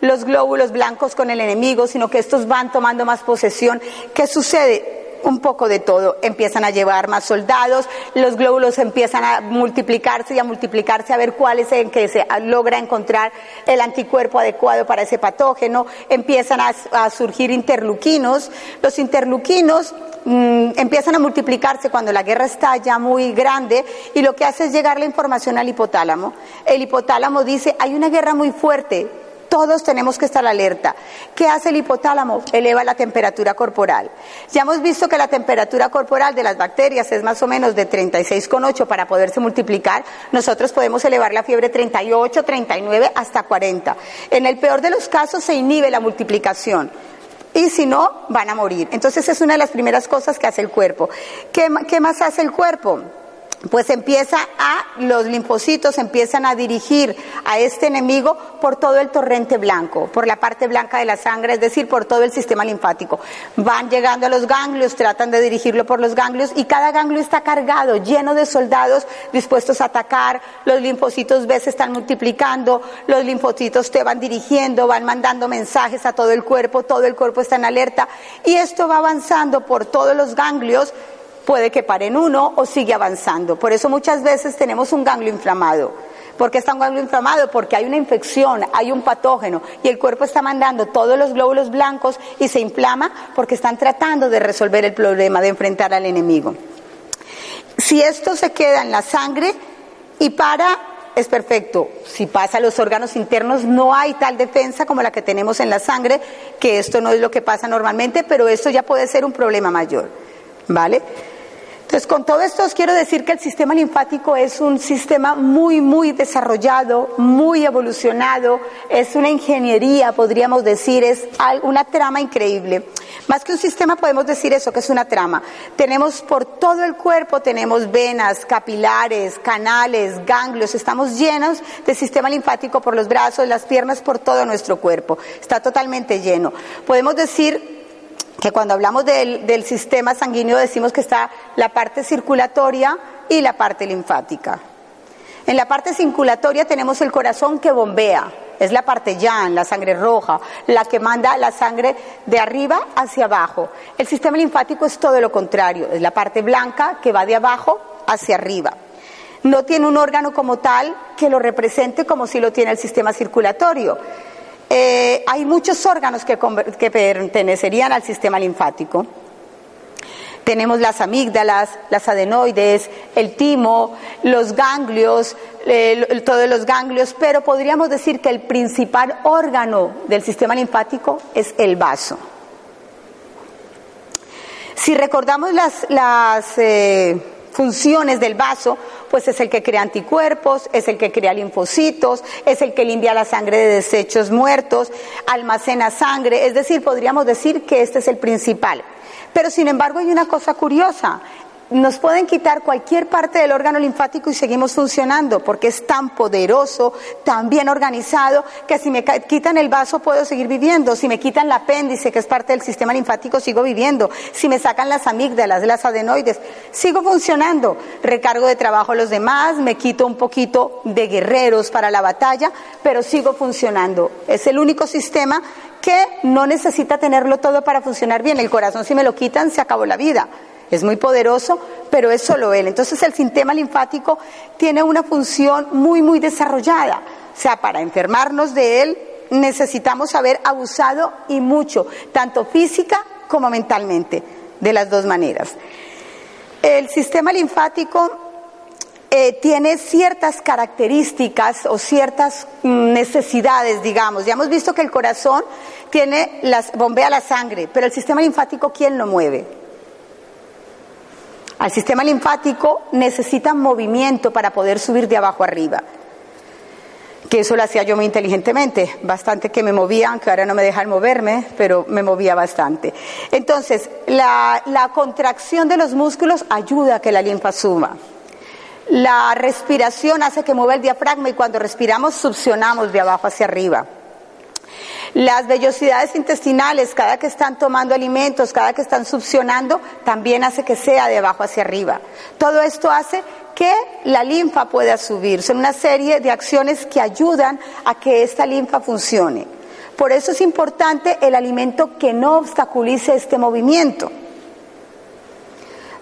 los glóbulos blancos con el enemigo, sino que estos van tomando más posesión, ¿qué sucede? Un poco de todo. Empiezan a llevar más soldados, los glóbulos empiezan a multiplicarse y a multiplicarse a ver cuál es el que se logra encontrar el anticuerpo adecuado para ese patógeno. Empiezan a, surgir interluquinos. Los interluquinos mm, empiezan a multiplicarse cuando la guerra está ya muy grande y lo que hace es llegar la información al hipotálamo. El hipotálamo dice, hay una guerra muy fuerte, todos tenemos que estar alerta. ¿Qué hace el hipotálamo? Eleva la temperatura corporal. Ya hemos visto que la temperatura corporal de las bacterias es más o menos de 36,8 para poderse multiplicar. Nosotros podemos elevar la fiebre 38, 39 hasta 40. En el peor de los casos se inhibe la multiplicación y si no, van a morir. Entonces es una de las primeras cosas que hace el cuerpo. ¿Qué, qué más hace el cuerpo? Pues empieza a, los linfocitos empiezan a dirigir a este enemigo por todo el torrente blanco, por la parte blanca de la sangre, es decir, por todo el sistema linfático. Van llegando a los ganglios, tratan de dirigirlo por los ganglios y cada ganglio está cargado, lleno de soldados dispuestos a atacar, los linfocitos B se están multiplicando, los linfocitos T van dirigiendo, van mandando mensajes a todo el cuerpo, todo el cuerpo está en alerta y esto va avanzando por todos los ganglios puede que pare en uno o sigue avanzando. Por eso muchas veces tenemos un ganglio inflamado. ¿Por qué está un ganglio inflamado? Porque hay una infección, hay un patógeno y el cuerpo está mandando todos los glóbulos blancos y se inflama porque están tratando de resolver el problema, de enfrentar al enemigo. Si esto se queda en la sangre y para, es perfecto. Si pasa a los órganos internos, no hay tal defensa como la que tenemos en la sangre, que esto no es lo que pasa normalmente, pero esto ya puede ser un problema mayor. ¿Vale? Entonces, con todo esto os quiero decir que el sistema linfático es un sistema muy, muy desarrollado, muy evolucionado, es una ingeniería, podríamos decir, es una trama increíble. Más que un sistema podemos decir eso, que es una trama. Tenemos por todo el cuerpo, tenemos venas, capilares, canales, ganglios, estamos llenos de sistema linfático por los brazos, las piernas, por todo nuestro cuerpo. Está totalmente lleno. Podemos decir que cuando hablamos del, sistema sanguíneo decimos que está la parte circulatoria y la parte linfática. En la parte circulatoria tenemos el corazón que bombea, es la parte yan, la sangre roja, la que manda la sangre de arriba hacia abajo. El sistema linfático es todo lo contrario, es la parte blanca que va de abajo hacia arriba. No tiene un órgano como tal que lo represente como si lo tiene el sistema circulatorio. Eh, hay muchos órganos que, pertenecerían al sistema linfático. Tenemos las amígdalas, las adenoides, el timo, los ganglios, todos los ganglios, pero podríamos decir que el principal órgano del sistema linfático es el vaso. Si recordamos las, eh, funciones del vaso, pues es el que crea anticuerpos, es el que crea linfocitos, es el que limpia la sangre de desechos muertos, almacena sangre, es decir, podríamos decir que este es el principal. Pero sin embargo hay una cosa curiosa, nos pueden quitar cualquier parte del órgano linfático y seguimos funcionando porque es tan poderoso, tan bien organizado, que si me quitan el vaso puedo seguir viviendo, si me quitan el apéndice, que es parte del sistema linfático, sigo viviendo, si me sacan las amígdalas, las adenoides, sigo funcionando, recargo de trabajo a los demás, me quito un poquito de guerreros para la batalla, pero sigo funcionando. Es el único sistema que no necesita tenerlo todo para funcionar bien. El corazón si me lo quitan se acabó la vida es muy poderoso, pero es solo él. Entonces el sistema linfático tiene una función muy, muy desarrollada. O sea, para enfermarnos de él necesitamos haber abusado y mucho, tanto física como mentalmente, de las dos maneras. El sistema linfático eh, tiene ciertas características o ciertas mm, necesidades, digamos. Ya hemos visto que el corazón tiene las, bombea la sangre, pero el sistema linfático, ¿quién lo mueve? Al sistema linfático necesita movimiento para poder subir de abajo arriba. Que eso lo hacía yo muy inteligentemente, bastante que me movía, aunque ahora no me dejan moverme, pero me movía bastante. Entonces, la, contracción de los músculos ayuda a que la linfa suba. La respiración hace que mueva el diafragma y cuando respiramos succionamos de abajo hacia arriba. Las vellosidades intestinales, cada que están tomando alimentos, cada que están succionando, también hace que sea de abajo hacia arriba. Todo esto hace que la linfa pueda subir. Son una serie de acciones que ayudan a que esta linfa funcione. Por eso es importante el alimento que no obstaculice este movimiento.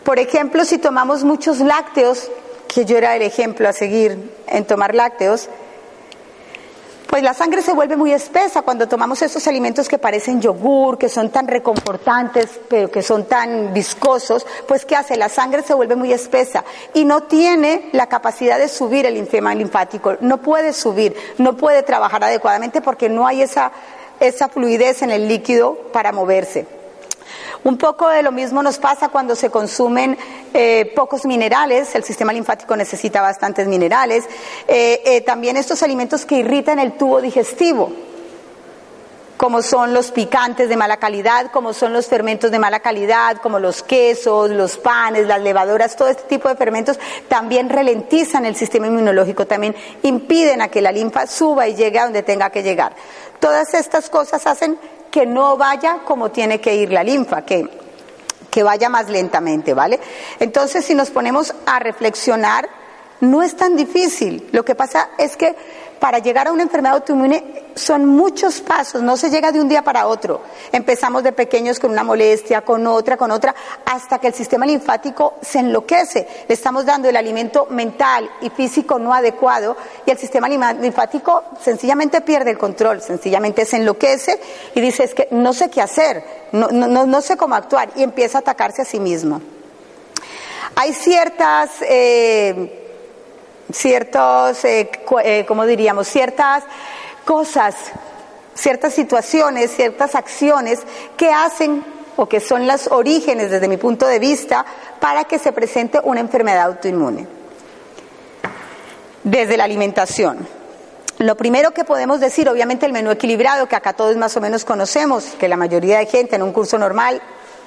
Por ejemplo, si tomamos muchos lácteos, que yo era el ejemplo a seguir en tomar lácteos, pues la sangre se vuelve muy espesa cuando tomamos esos alimentos que parecen yogur, que son tan reconfortantes, pero que son tan viscosos, pues ¿qué hace? La sangre se vuelve muy espesa y no tiene la capacidad de subir el sistema linfático, no puede subir, no puede trabajar adecuadamente porque no hay esa, esa fluidez en el líquido para moverse. Un poco de lo mismo nos pasa cuando se consumen eh, pocos minerales, el sistema linfático necesita bastantes minerales, eh, eh, también estos alimentos que irritan el tubo digestivo, como son los picantes de mala calidad, como son los fermentos de mala calidad, como los quesos, los panes, las levaduras, todo este tipo de fermentos también ralentizan el sistema inmunológico, también impiden a que la linfa suba y llegue a donde tenga que llegar. Todas estas cosas hacen que no vaya como tiene que ir la linfa, que, que vaya más lentamente, ¿vale? Entonces, si nos ponemos a reflexionar, no es tan difícil. Lo que pasa es que para llegar a una enfermedad autoinmune son muchos pasos, no se llega de un día para otro. Empezamos de pequeños con una molestia, con otra, con otra, hasta que el sistema linfático se enloquece. Le estamos dando el alimento mental y físico no adecuado y el sistema linfático sencillamente pierde el control, sencillamente se enloquece y dice es que no sé qué hacer, no, no, no sé cómo actuar y empieza a atacarse a sí mismo. Hay ciertas... Eh, ciertos, eh, eh, ¿cómo diríamos? Ciertas cosas, ciertas situaciones, ciertas acciones que hacen o que son los orígenes desde mi punto de vista para que se presente una enfermedad autoinmune. Desde la alimentación. Lo primero que podemos decir, obviamente el menú equilibrado, que acá todos más o menos conocemos, que la mayoría de gente en un curso normal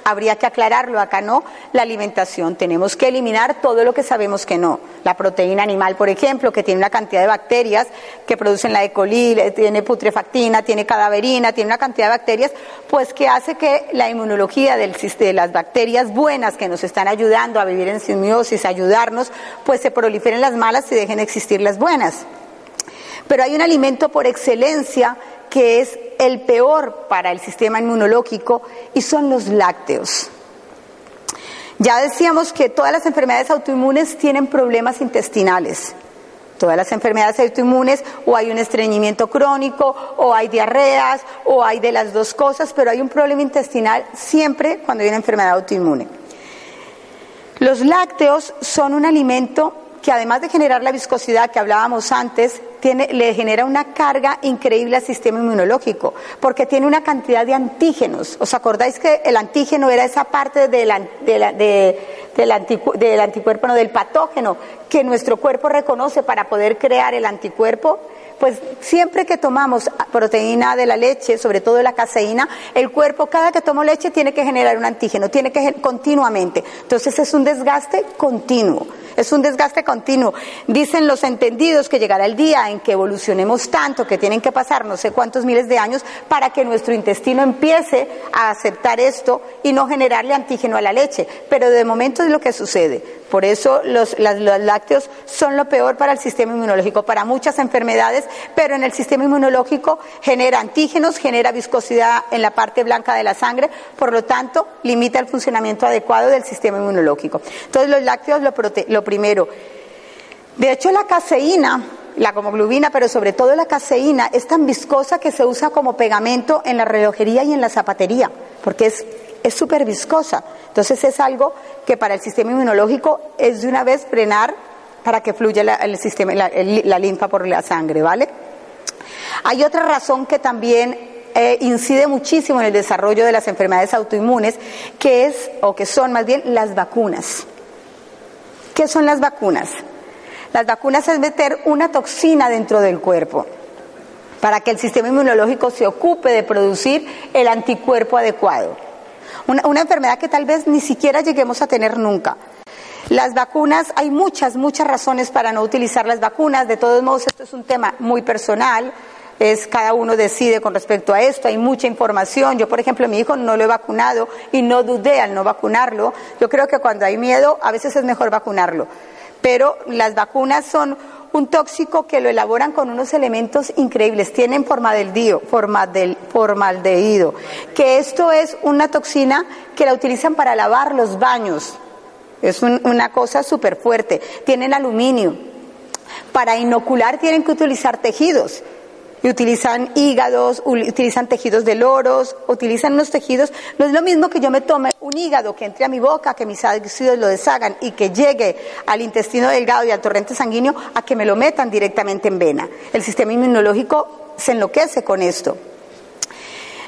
habría que aclararlo, acá no, la alimentación. Tenemos que eliminar todo lo que sabemos que no. La proteína animal, por ejemplo, que tiene una cantidad de bacterias que producen la E. coli, tiene putrefactina, tiene cadaverina, tiene una cantidad de bacterias, pues que hace que la inmunología del, de las bacterias buenas que nos están ayudando a vivir en simbiosis, ayudarnos, pues se proliferen las malas y dejen de existir las buenas. Pero hay un alimento por excelencia que es el peor para el sistema inmunológico y son los lácteos. Ya decíamos que todas las enfermedades autoinmunes tienen problemas intestinales. Todas las enfermedades autoinmunes o hay un estreñimiento crónico o hay diarreas o hay de las dos cosas, pero hay un problema intestinal siempre cuando hay una enfermedad autoinmune. Los lácteos son un alimento que además de generar la viscosidad que hablábamos antes, le genera una carga increíble al sistema inmunológico, porque tiene una cantidad de antígenos. ¿Os acordáis que el antígeno era esa parte del, del, anticuerpo, no, del patógeno que nuestro cuerpo reconoce para poder crear el anticuerpo? Pues siempre que tomamos proteína de la leche, sobre todo la caseína, el cuerpo cada que tomo leche tiene que generar un antígeno, tiene que continuamente. Entonces es un desgaste continuo, es un desgaste continuo. Dicen los entendidos que llegará el día en que evolucionemos tanto, que tienen que pasar no sé cuántos miles de años para que nuestro intestino empiece a aceptar esto y no generarle antígeno a la leche. Pero de momento es lo que sucede. Por eso los, los lácteos son lo peor para el sistema inmunológico, para muchas enfermedades pero en el sistema inmunológico genera antígenos, genera viscosidad en la parte blanca de la sangre, por lo tanto, limita el funcionamiento adecuado del sistema inmunológico. Entonces, los lácteos, lo, lo primero. De hecho, la caseína, la homoglobina, pero sobre todo la caseína, es tan viscosa que se usa como pegamento en la relojería y en la zapatería, porque es es súper viscosa. Entonces es algo que para el sistema inmunológico es de una vez frenar para que fluya la, el sistema, la, linfa por la sangre, ¿vale? Hay otra razón que también eh, incide muchísimo en el desarrollo de las enfermedades autoinmunes, que es, o que son más bien, las vacunas. ¿Qué son las vacunas? Las vacunas es meter una toxina dentro del cuerpo para que el sistema inmunológico se ocupe de producir el anticuerpo adecuado. Una, enfermedad que tal vez ni siquiera lleguemos a tener nunca, las vacunas, hay muchas, muchas razones para no utilizar las vacunas. De todos modos, esto es un tema muy personal. Es cada uno decide con respecto a esto. Hay mucha información. Yo, por ejemplo, mi hijo no lo he vacunado y no dudé al no vacunarlo. Yo creo que cuando hay miedo, a veces es mejor vacunarlo. Pero las vacunas son un tóxico que lo elaboran con unos elementos increíbles. Tienen formaldehído, formaldehído, que esto es una toxina que la utilizan para lavar los baños Es una cosa súper fuerte. Tienen aluminio. Para inocular tienen que utilizar tejidos y utilizan hígados, utilizan tejidos de loros, utilizan unos tejidos. No es lo mismo que yo me tome un hígado que entre a mi boca, que mis ácidos lo deshagan y que llegue al intestino delgado y al torrente sanguíneo a que me lo metan directamente en vena. El sistema inmunológico se enloquece con esto.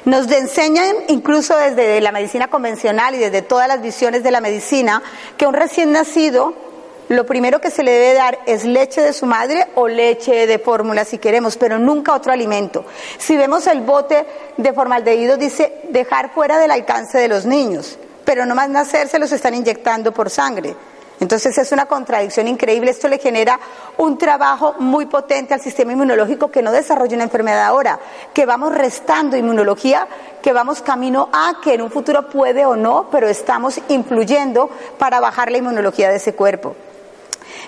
Nos enseñan, incluso desde la medicina convencional y desde todas las visiones de la medicina, que un recién nacido lo primero que se le debe dar es leche de su madre o leche de fórmula si queremos, pero nunca otro alimento. Si vemos el bote de formaldehído dice dejar fuera del alcance de los niños, pero no más nacer se los están inyectando por sangre. Entonces es una contradicción increíble. Esto le genera un trabajo muy potente al sistema inmunológico que no desarrolla una enfermedad ahora, que vamos restando inmunología, que vamos camino a que en un futuro puede o no, pero estamos influyendo para bajar la inmunología de ese cuerpo.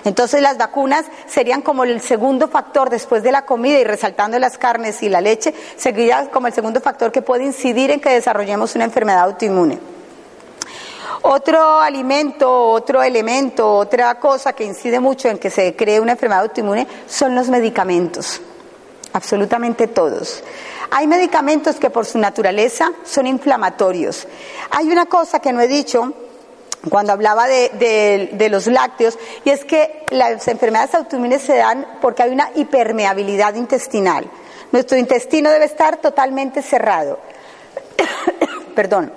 Entonces las vacunas serían como el segundo factor después de la comida y resaltando las carnes y la leche, sería como el segundo factor que puede incidir en que desarrollemos una enfermedad autoinmune. Otro alimento, otro elemento, otra cosa que incide mucho en que se cree una enfermedad autoinmune son los medicamentos, absolutamente todos. Hay medicamentos que por su naturaleza son inflamatorios. Hay una cosa que no he dicho, cuando hablaba de, los lácteos, y es que las enfermedades autoinmunes se dan porque hay una hipermeabilidad intestinal. Nuestro intestino debe estar totalmente cerrado. Perdón.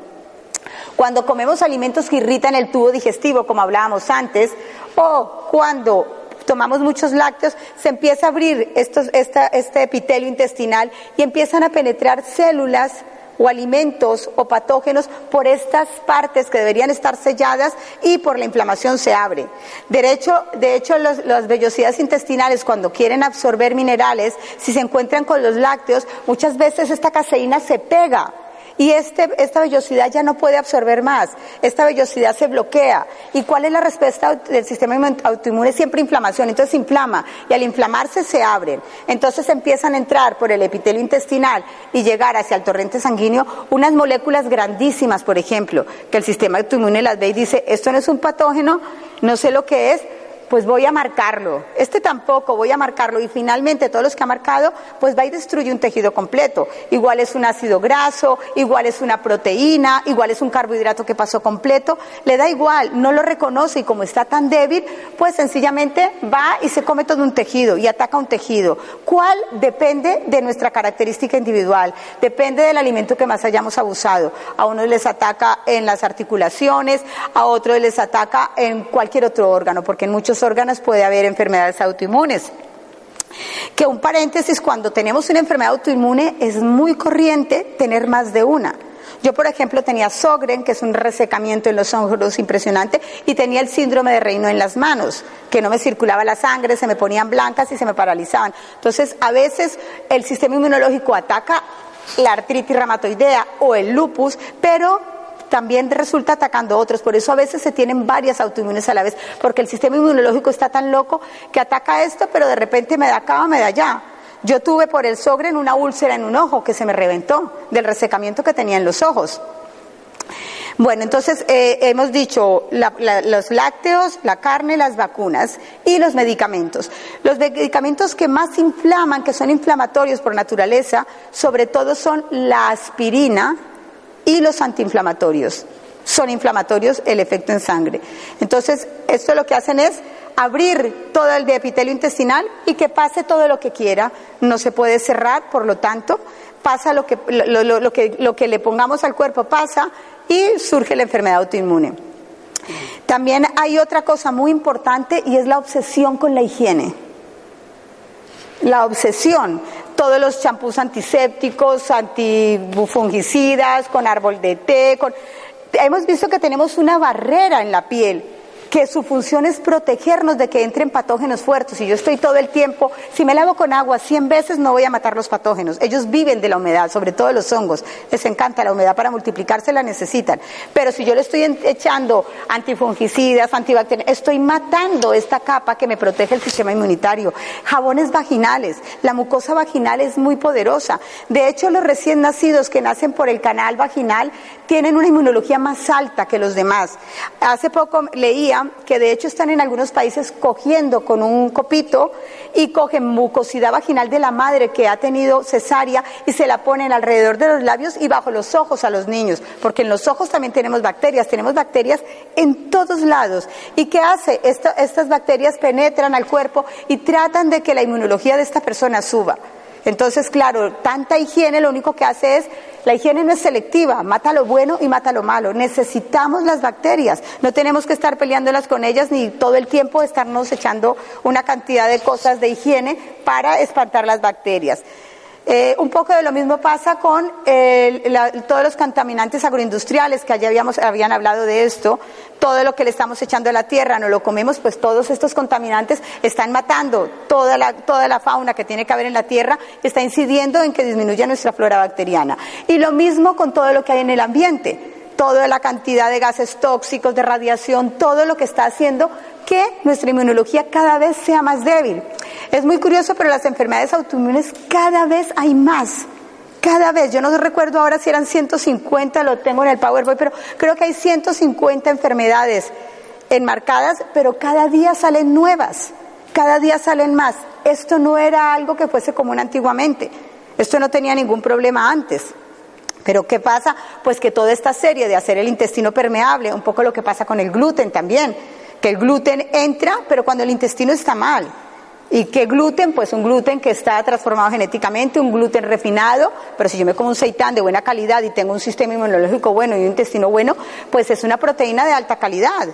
Cuando comemos alimentos que irritan el tubo digestivo, como hablábamos antes, o cuando tomamos muchos lácteos, se empieza a abrir este epitelio intestinal y empiezan a penetrar células o alimentos o patógenos por estas partes que deberían estar selladas y por la inflamación se abre. De hecho, las vellosidades intestinales cuando quieren absorber minerales, si se encuentran con los lácteos, muchas veces esta caseína se pega y este, esta vellosidad ya no puede absorber más, esta vellosidad se bloquea. ¿Y cuál es la respuesta del sistema autoinmune? Siempre inflamación, entonces se inflama y al inflamarse se abren. Entonces empiezan a entrar por el epitelio intestinal y llegar hacia el torrente sanguíneo unas moléculas grandísimas, por ejemplo, que el sistema autoinmune las ve y dice, esto no es un patógeno, no sé lo que es, pues voy a marcarlo. Este tampoco, voy a marcarlo. Y finalmente todos los que ha marcado, pues va y destruye un tejido completo. Igual es un ácido graso, igual es una proteína, igual es un carbohidrato que pasó completo. Le da igual, no lo reconoce y como está tan débil, pues sencillamente va y se come todo un tejido y ataca un tejido. ¿Cuál? Depende de nuestra característica individual, depende del alimento que más hayamos abusado. A unos les ataca en las articulaciones, a otros les ataca en cualquier otro órgano, porque en muchos órganos puede haber enfermedades autoinmunes. Que un paréntesis, cuando tenemos una enfermedad autoinmune es muy corriente tener más de una. Yo, por ejemplo, tenía Sogren, que es un resecamiento en los ojos impresionante, y tenía el síndrome de reino en las manos, que no me circulaba la sangre, se me ponían blancas y se me paralizaban. Entonces, a veces el sistema inmunológico ataca la artritis reumatoidea o el lupus, pero también resulta atacando a otros. Por eso a veces se tienen varias autoinmunes a la vez, porque el sistema inmunológico está tan loco que ataca esto, pero de repente me da acá me da allá. Yo tuve por el en una úlcera en un ojo que se me reventó del resecamiento que tenía en los ojos. Bueno, entonces eh, hemos dicho los lácteos, la carne, las vacunas y los medicamentos. Los medicamentos que más inflaman, que son inflamatorios por naturaleza, sobre todo son la aspirina, y los antiinflamatorios. Son inflamatorios el efecto en sangre. Entonces, esto lo que hacen es abrir todo el epitelio intestinal y que pase todo lo que quiera. No se puede cerrar, por lo tanto, pasa lo que, lo, que, lo que le pongamos al cuerpo pasa y surge la enfermedad autoinmune. También hay otra cosa muy importante y es la obsesión con la higiene. La obsesión todos los champús antisépticos, antibufungicidas, con árbol de té, con... hemos visto que tenemos una barrera en la piel que su función es protegernos de que entren patógenos fuertes. Si yo estoy todo el tiempo, si me lavo con agua 100 veces, no voy a matar los patógenos. Ellos viven de la humedad, sobre todo los hongos. Les encanta la humedad para multiplicarse, la necesitan. Pero si yo le estoy echando antifungicidas, antibacterianos, estoy matando esta capa que me protege el sistema inmunitario. Jabones vaginales. La mucosa vaginal es muy poderosa. De hecho, los recién nacidos que nacen por el canal vaginal tienen una inmunología más alta que los demás. Hace poco leía que de hecho están en algunos países cogiendo con un copito y cogen mucosidad vaginal de la madre que ha tenido cesárea y se la ponen alrededor de los labios y bajo los ojos a los niños, porque en los ojos también tenemos bacterias, tenemos bacterias en todos lados. ¿Y qué hace? estas bacterias penetran al cuerpo y tratan de que la inmunología de esta persona suba. Entonces, claro, tanta higiene lo único que hace es, la higiene no es selectiva, mata lo bueno y mata lo malo. Necesitamos las bacterias, no tenemos que estar peleándolas con ellas ni todo el tiempo estarnos echando una cantidad de cosas de higiene para espantar las bacterias. Eh, un poco de lo mismo pasa con todos los contaminantes agroindustriales que allá habíamos, habían hablado de esto, todo lo que le estamos echando a la tierra, no lo comemos, pues todos estos contaminantes están matando toda la, toda la fauna que tiene que haber en la tierra, está incidiendo en que disminuya nuestra flora bacteriana. Y lo mismo con todo lo que hay en el ambiente toda la cantidad de gases tóxicos, de radiación, todo lo que está haciendo que nuestra inmunología cada vez sea más débil. Es muy curioso, pero las enfermedades autoinmunes cada vez hay más. Cada vez, yo no recuerdo ahora si eran 150, lo tengo en el PowerPoint, pero creo que hay 150 enfermedades enmarcadas, pero cada día salen nuevas, cada día salen más. Esto no era algo que fuese común antiguamente, esto no tenía ningún problema antes. Pero ¿qué pasa? Pues que toda esta serie de hacer el intestino permeable, un poco lo que pasa con el gluten también, que el gluten entra, pero cuando el intestino está mal. ¿Y qué gluten? Pues un gluten que está transformado genéticamente, un gluten refinado, pero si yo me como un seitán de buena calidad y tengo un sistema inmunológico bueno y un intestino bueno, pues es una proteína de alta calidad.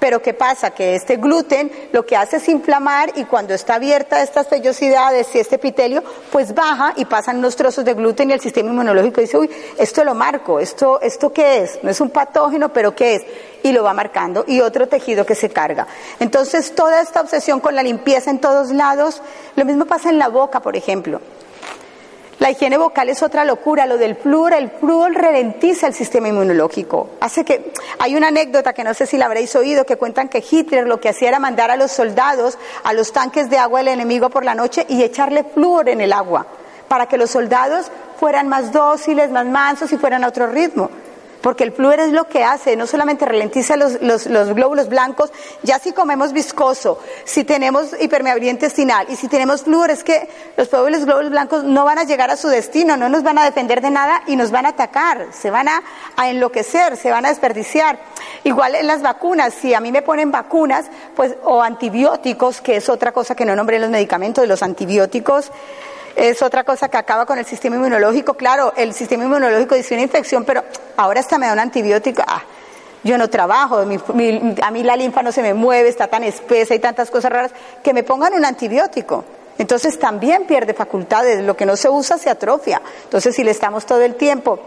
Pero ¿qué pasa? Que este gluten lo que hace es inflamar y cuando está abierta estas vellosidades y este epitelio, pues baja y pasan unos trozos de gluten y el sistema inmunológico dice, uy, esto lo marco, esto, esto qué es? No es un patógeno, pero ¿qué es? Y lo va marcando y otro tejido que se carga. Entonces toda esta obsesión con la limpieza en todos lados, lo mismo pasa en la boca, por ejemplo. La higiene vocal es otra locura, lo del flúor, el flúor ralentiza el sistema inmunológico. Hace que hay una anécdota que no sé si la habréis oído que cuentan que Hitler lo que hacía era mandar a los soldados a los tanques de agua del enemigo por la noche y echarle flúor en el agua para que los soldados fueran más dóciles, más mansos y fueran a otro ritmo porque el flúor es lo que hace, no solamente ralentiza los, los, glóbulos blancos, ya si comemos viscoso, si tenemos hipermeabilidad intestinal y si tenemos flúor, es que los pobres glóbulos blancos no van a llegar a su destino, no nos van a defender de nada y nos van a atacar, se van a, enloquecer, se van a desperdiciar. Igual en las vacunas, si a mí me ponen vacunas, pues, o antibióticos, que es otra cosa que no nombré los medicamentos, los antibióticos, es otra cosa que acaba con el sistema inmunológico. Claro, el sistema inmunológico dice una infección, pero ahora hasta me da un antibiótico. Ah, yo no trabajo, a mí la linfa no se me mueve, está tan espesa y tantas cosas raras, que me pongan un antibiótico. Entonces también pierde facultades, lo que no se usa se atrofia. Entonces si le estamos todo el tiempo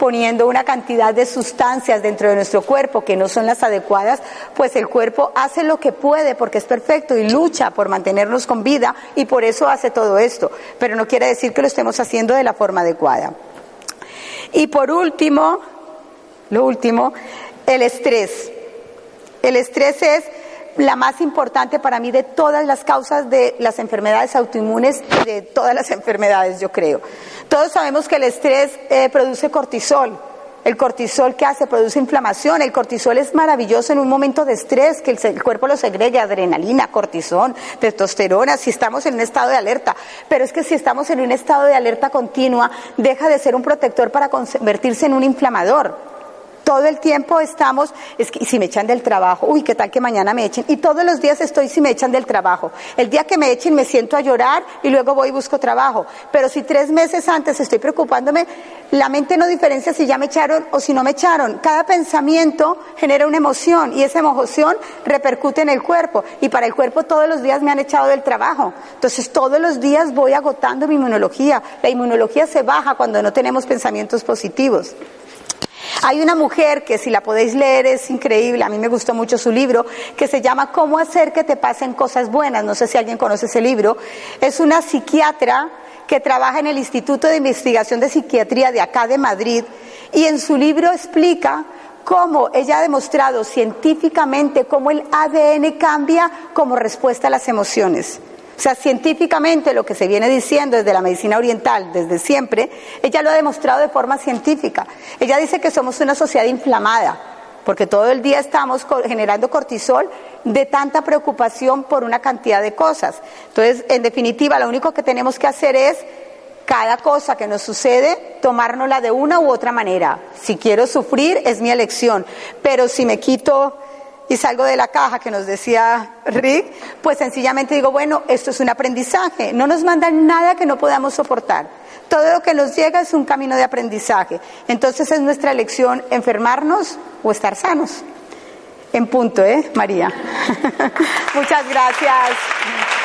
poniendo una cantidad de sustancias dentro de nuestro cuerpo que no son las adecuadas, pues el cuerpo hace lo que puede porque es perfecto y lucha por mantenernos con vida y por eso hace todo esto. Pero no quiere decir que lo estemos haciendo de la forma adecuada. Y por último, lo último, el estrés. El estrés es la más importante para mí de todas las causas de las enfermedades autoinmunes y de todas las enfermedades, yo creo. Todos sabemos que el estrés eh, produce cortisol. El cortisol que hace produce inflamación. El cortisol es maravilloso en un momento de estrés, que el, cuerpo lo segregue, adrenalina, cortisol, testosterona, si estamos en un estado de alerta. Pero es que si estamos en un estado de alerta continua, deja de ser un protector para convertirse en un inflamador todo el tiempo estamos, es que si me echan del trabajo, uy, qué tal que mañana me echen. Y todos los días estoy si me echan del trabajo. El día que me echen me siento a llorar y luego voy y busco trabajo. Pero si tres meses antes estoy preocupándome, la mente no diferencia si ya me echaron o si no me echaron. Cada pensamiento genera una emoción y esa emoción repercute en el cuerpo. Y para el cuerpo todos los días me han echado del trabajo. Entonces todos los días voy agotando mi inmunología. La inmunología se baja cuando no tenemos pensamientos positivos. Hay una mujer que si la podéis leer es increíble, a mí me gustó mucho su libro, que se llama Cómo hacer que te pasen cosas buenas, no sé si alguien conoce ese libro, es una psiquiatra que trabaja en el Instituto de Investigación de Psiquiatría de acá de Madrid y en su libro explica cómo ella ha demostrado científicamente cómo el ADN cambia como respuesta a las emociones. O sea, científicamente lo que se viene diciendo desde la medicina oriental, desde siempre, ella lo ha demostrado de forma científica. Ella dice que somos una sociedad inflamada. porque todo el día estamos generando cortisol de tanta preocupación por una cantidad de cosas. Entonces, en definitiva, lo único que tenemos que hacer es cada cosa que nos sucede, tomárnosla de una u otra manera. Si quiero sufrir, es mi elección, pero si me quito y salgo de la caja que nos decía Rick, pues sencillamente digo, bueno, esto es un aprendizaje, no nos mandan nada que no podamos soportar. Todo lo que nos llega es un camino de aprendizaje. Entonces es nuestra elección enfermarnos o estar sanos. En punto, ¿eh, María? Muchas gracias.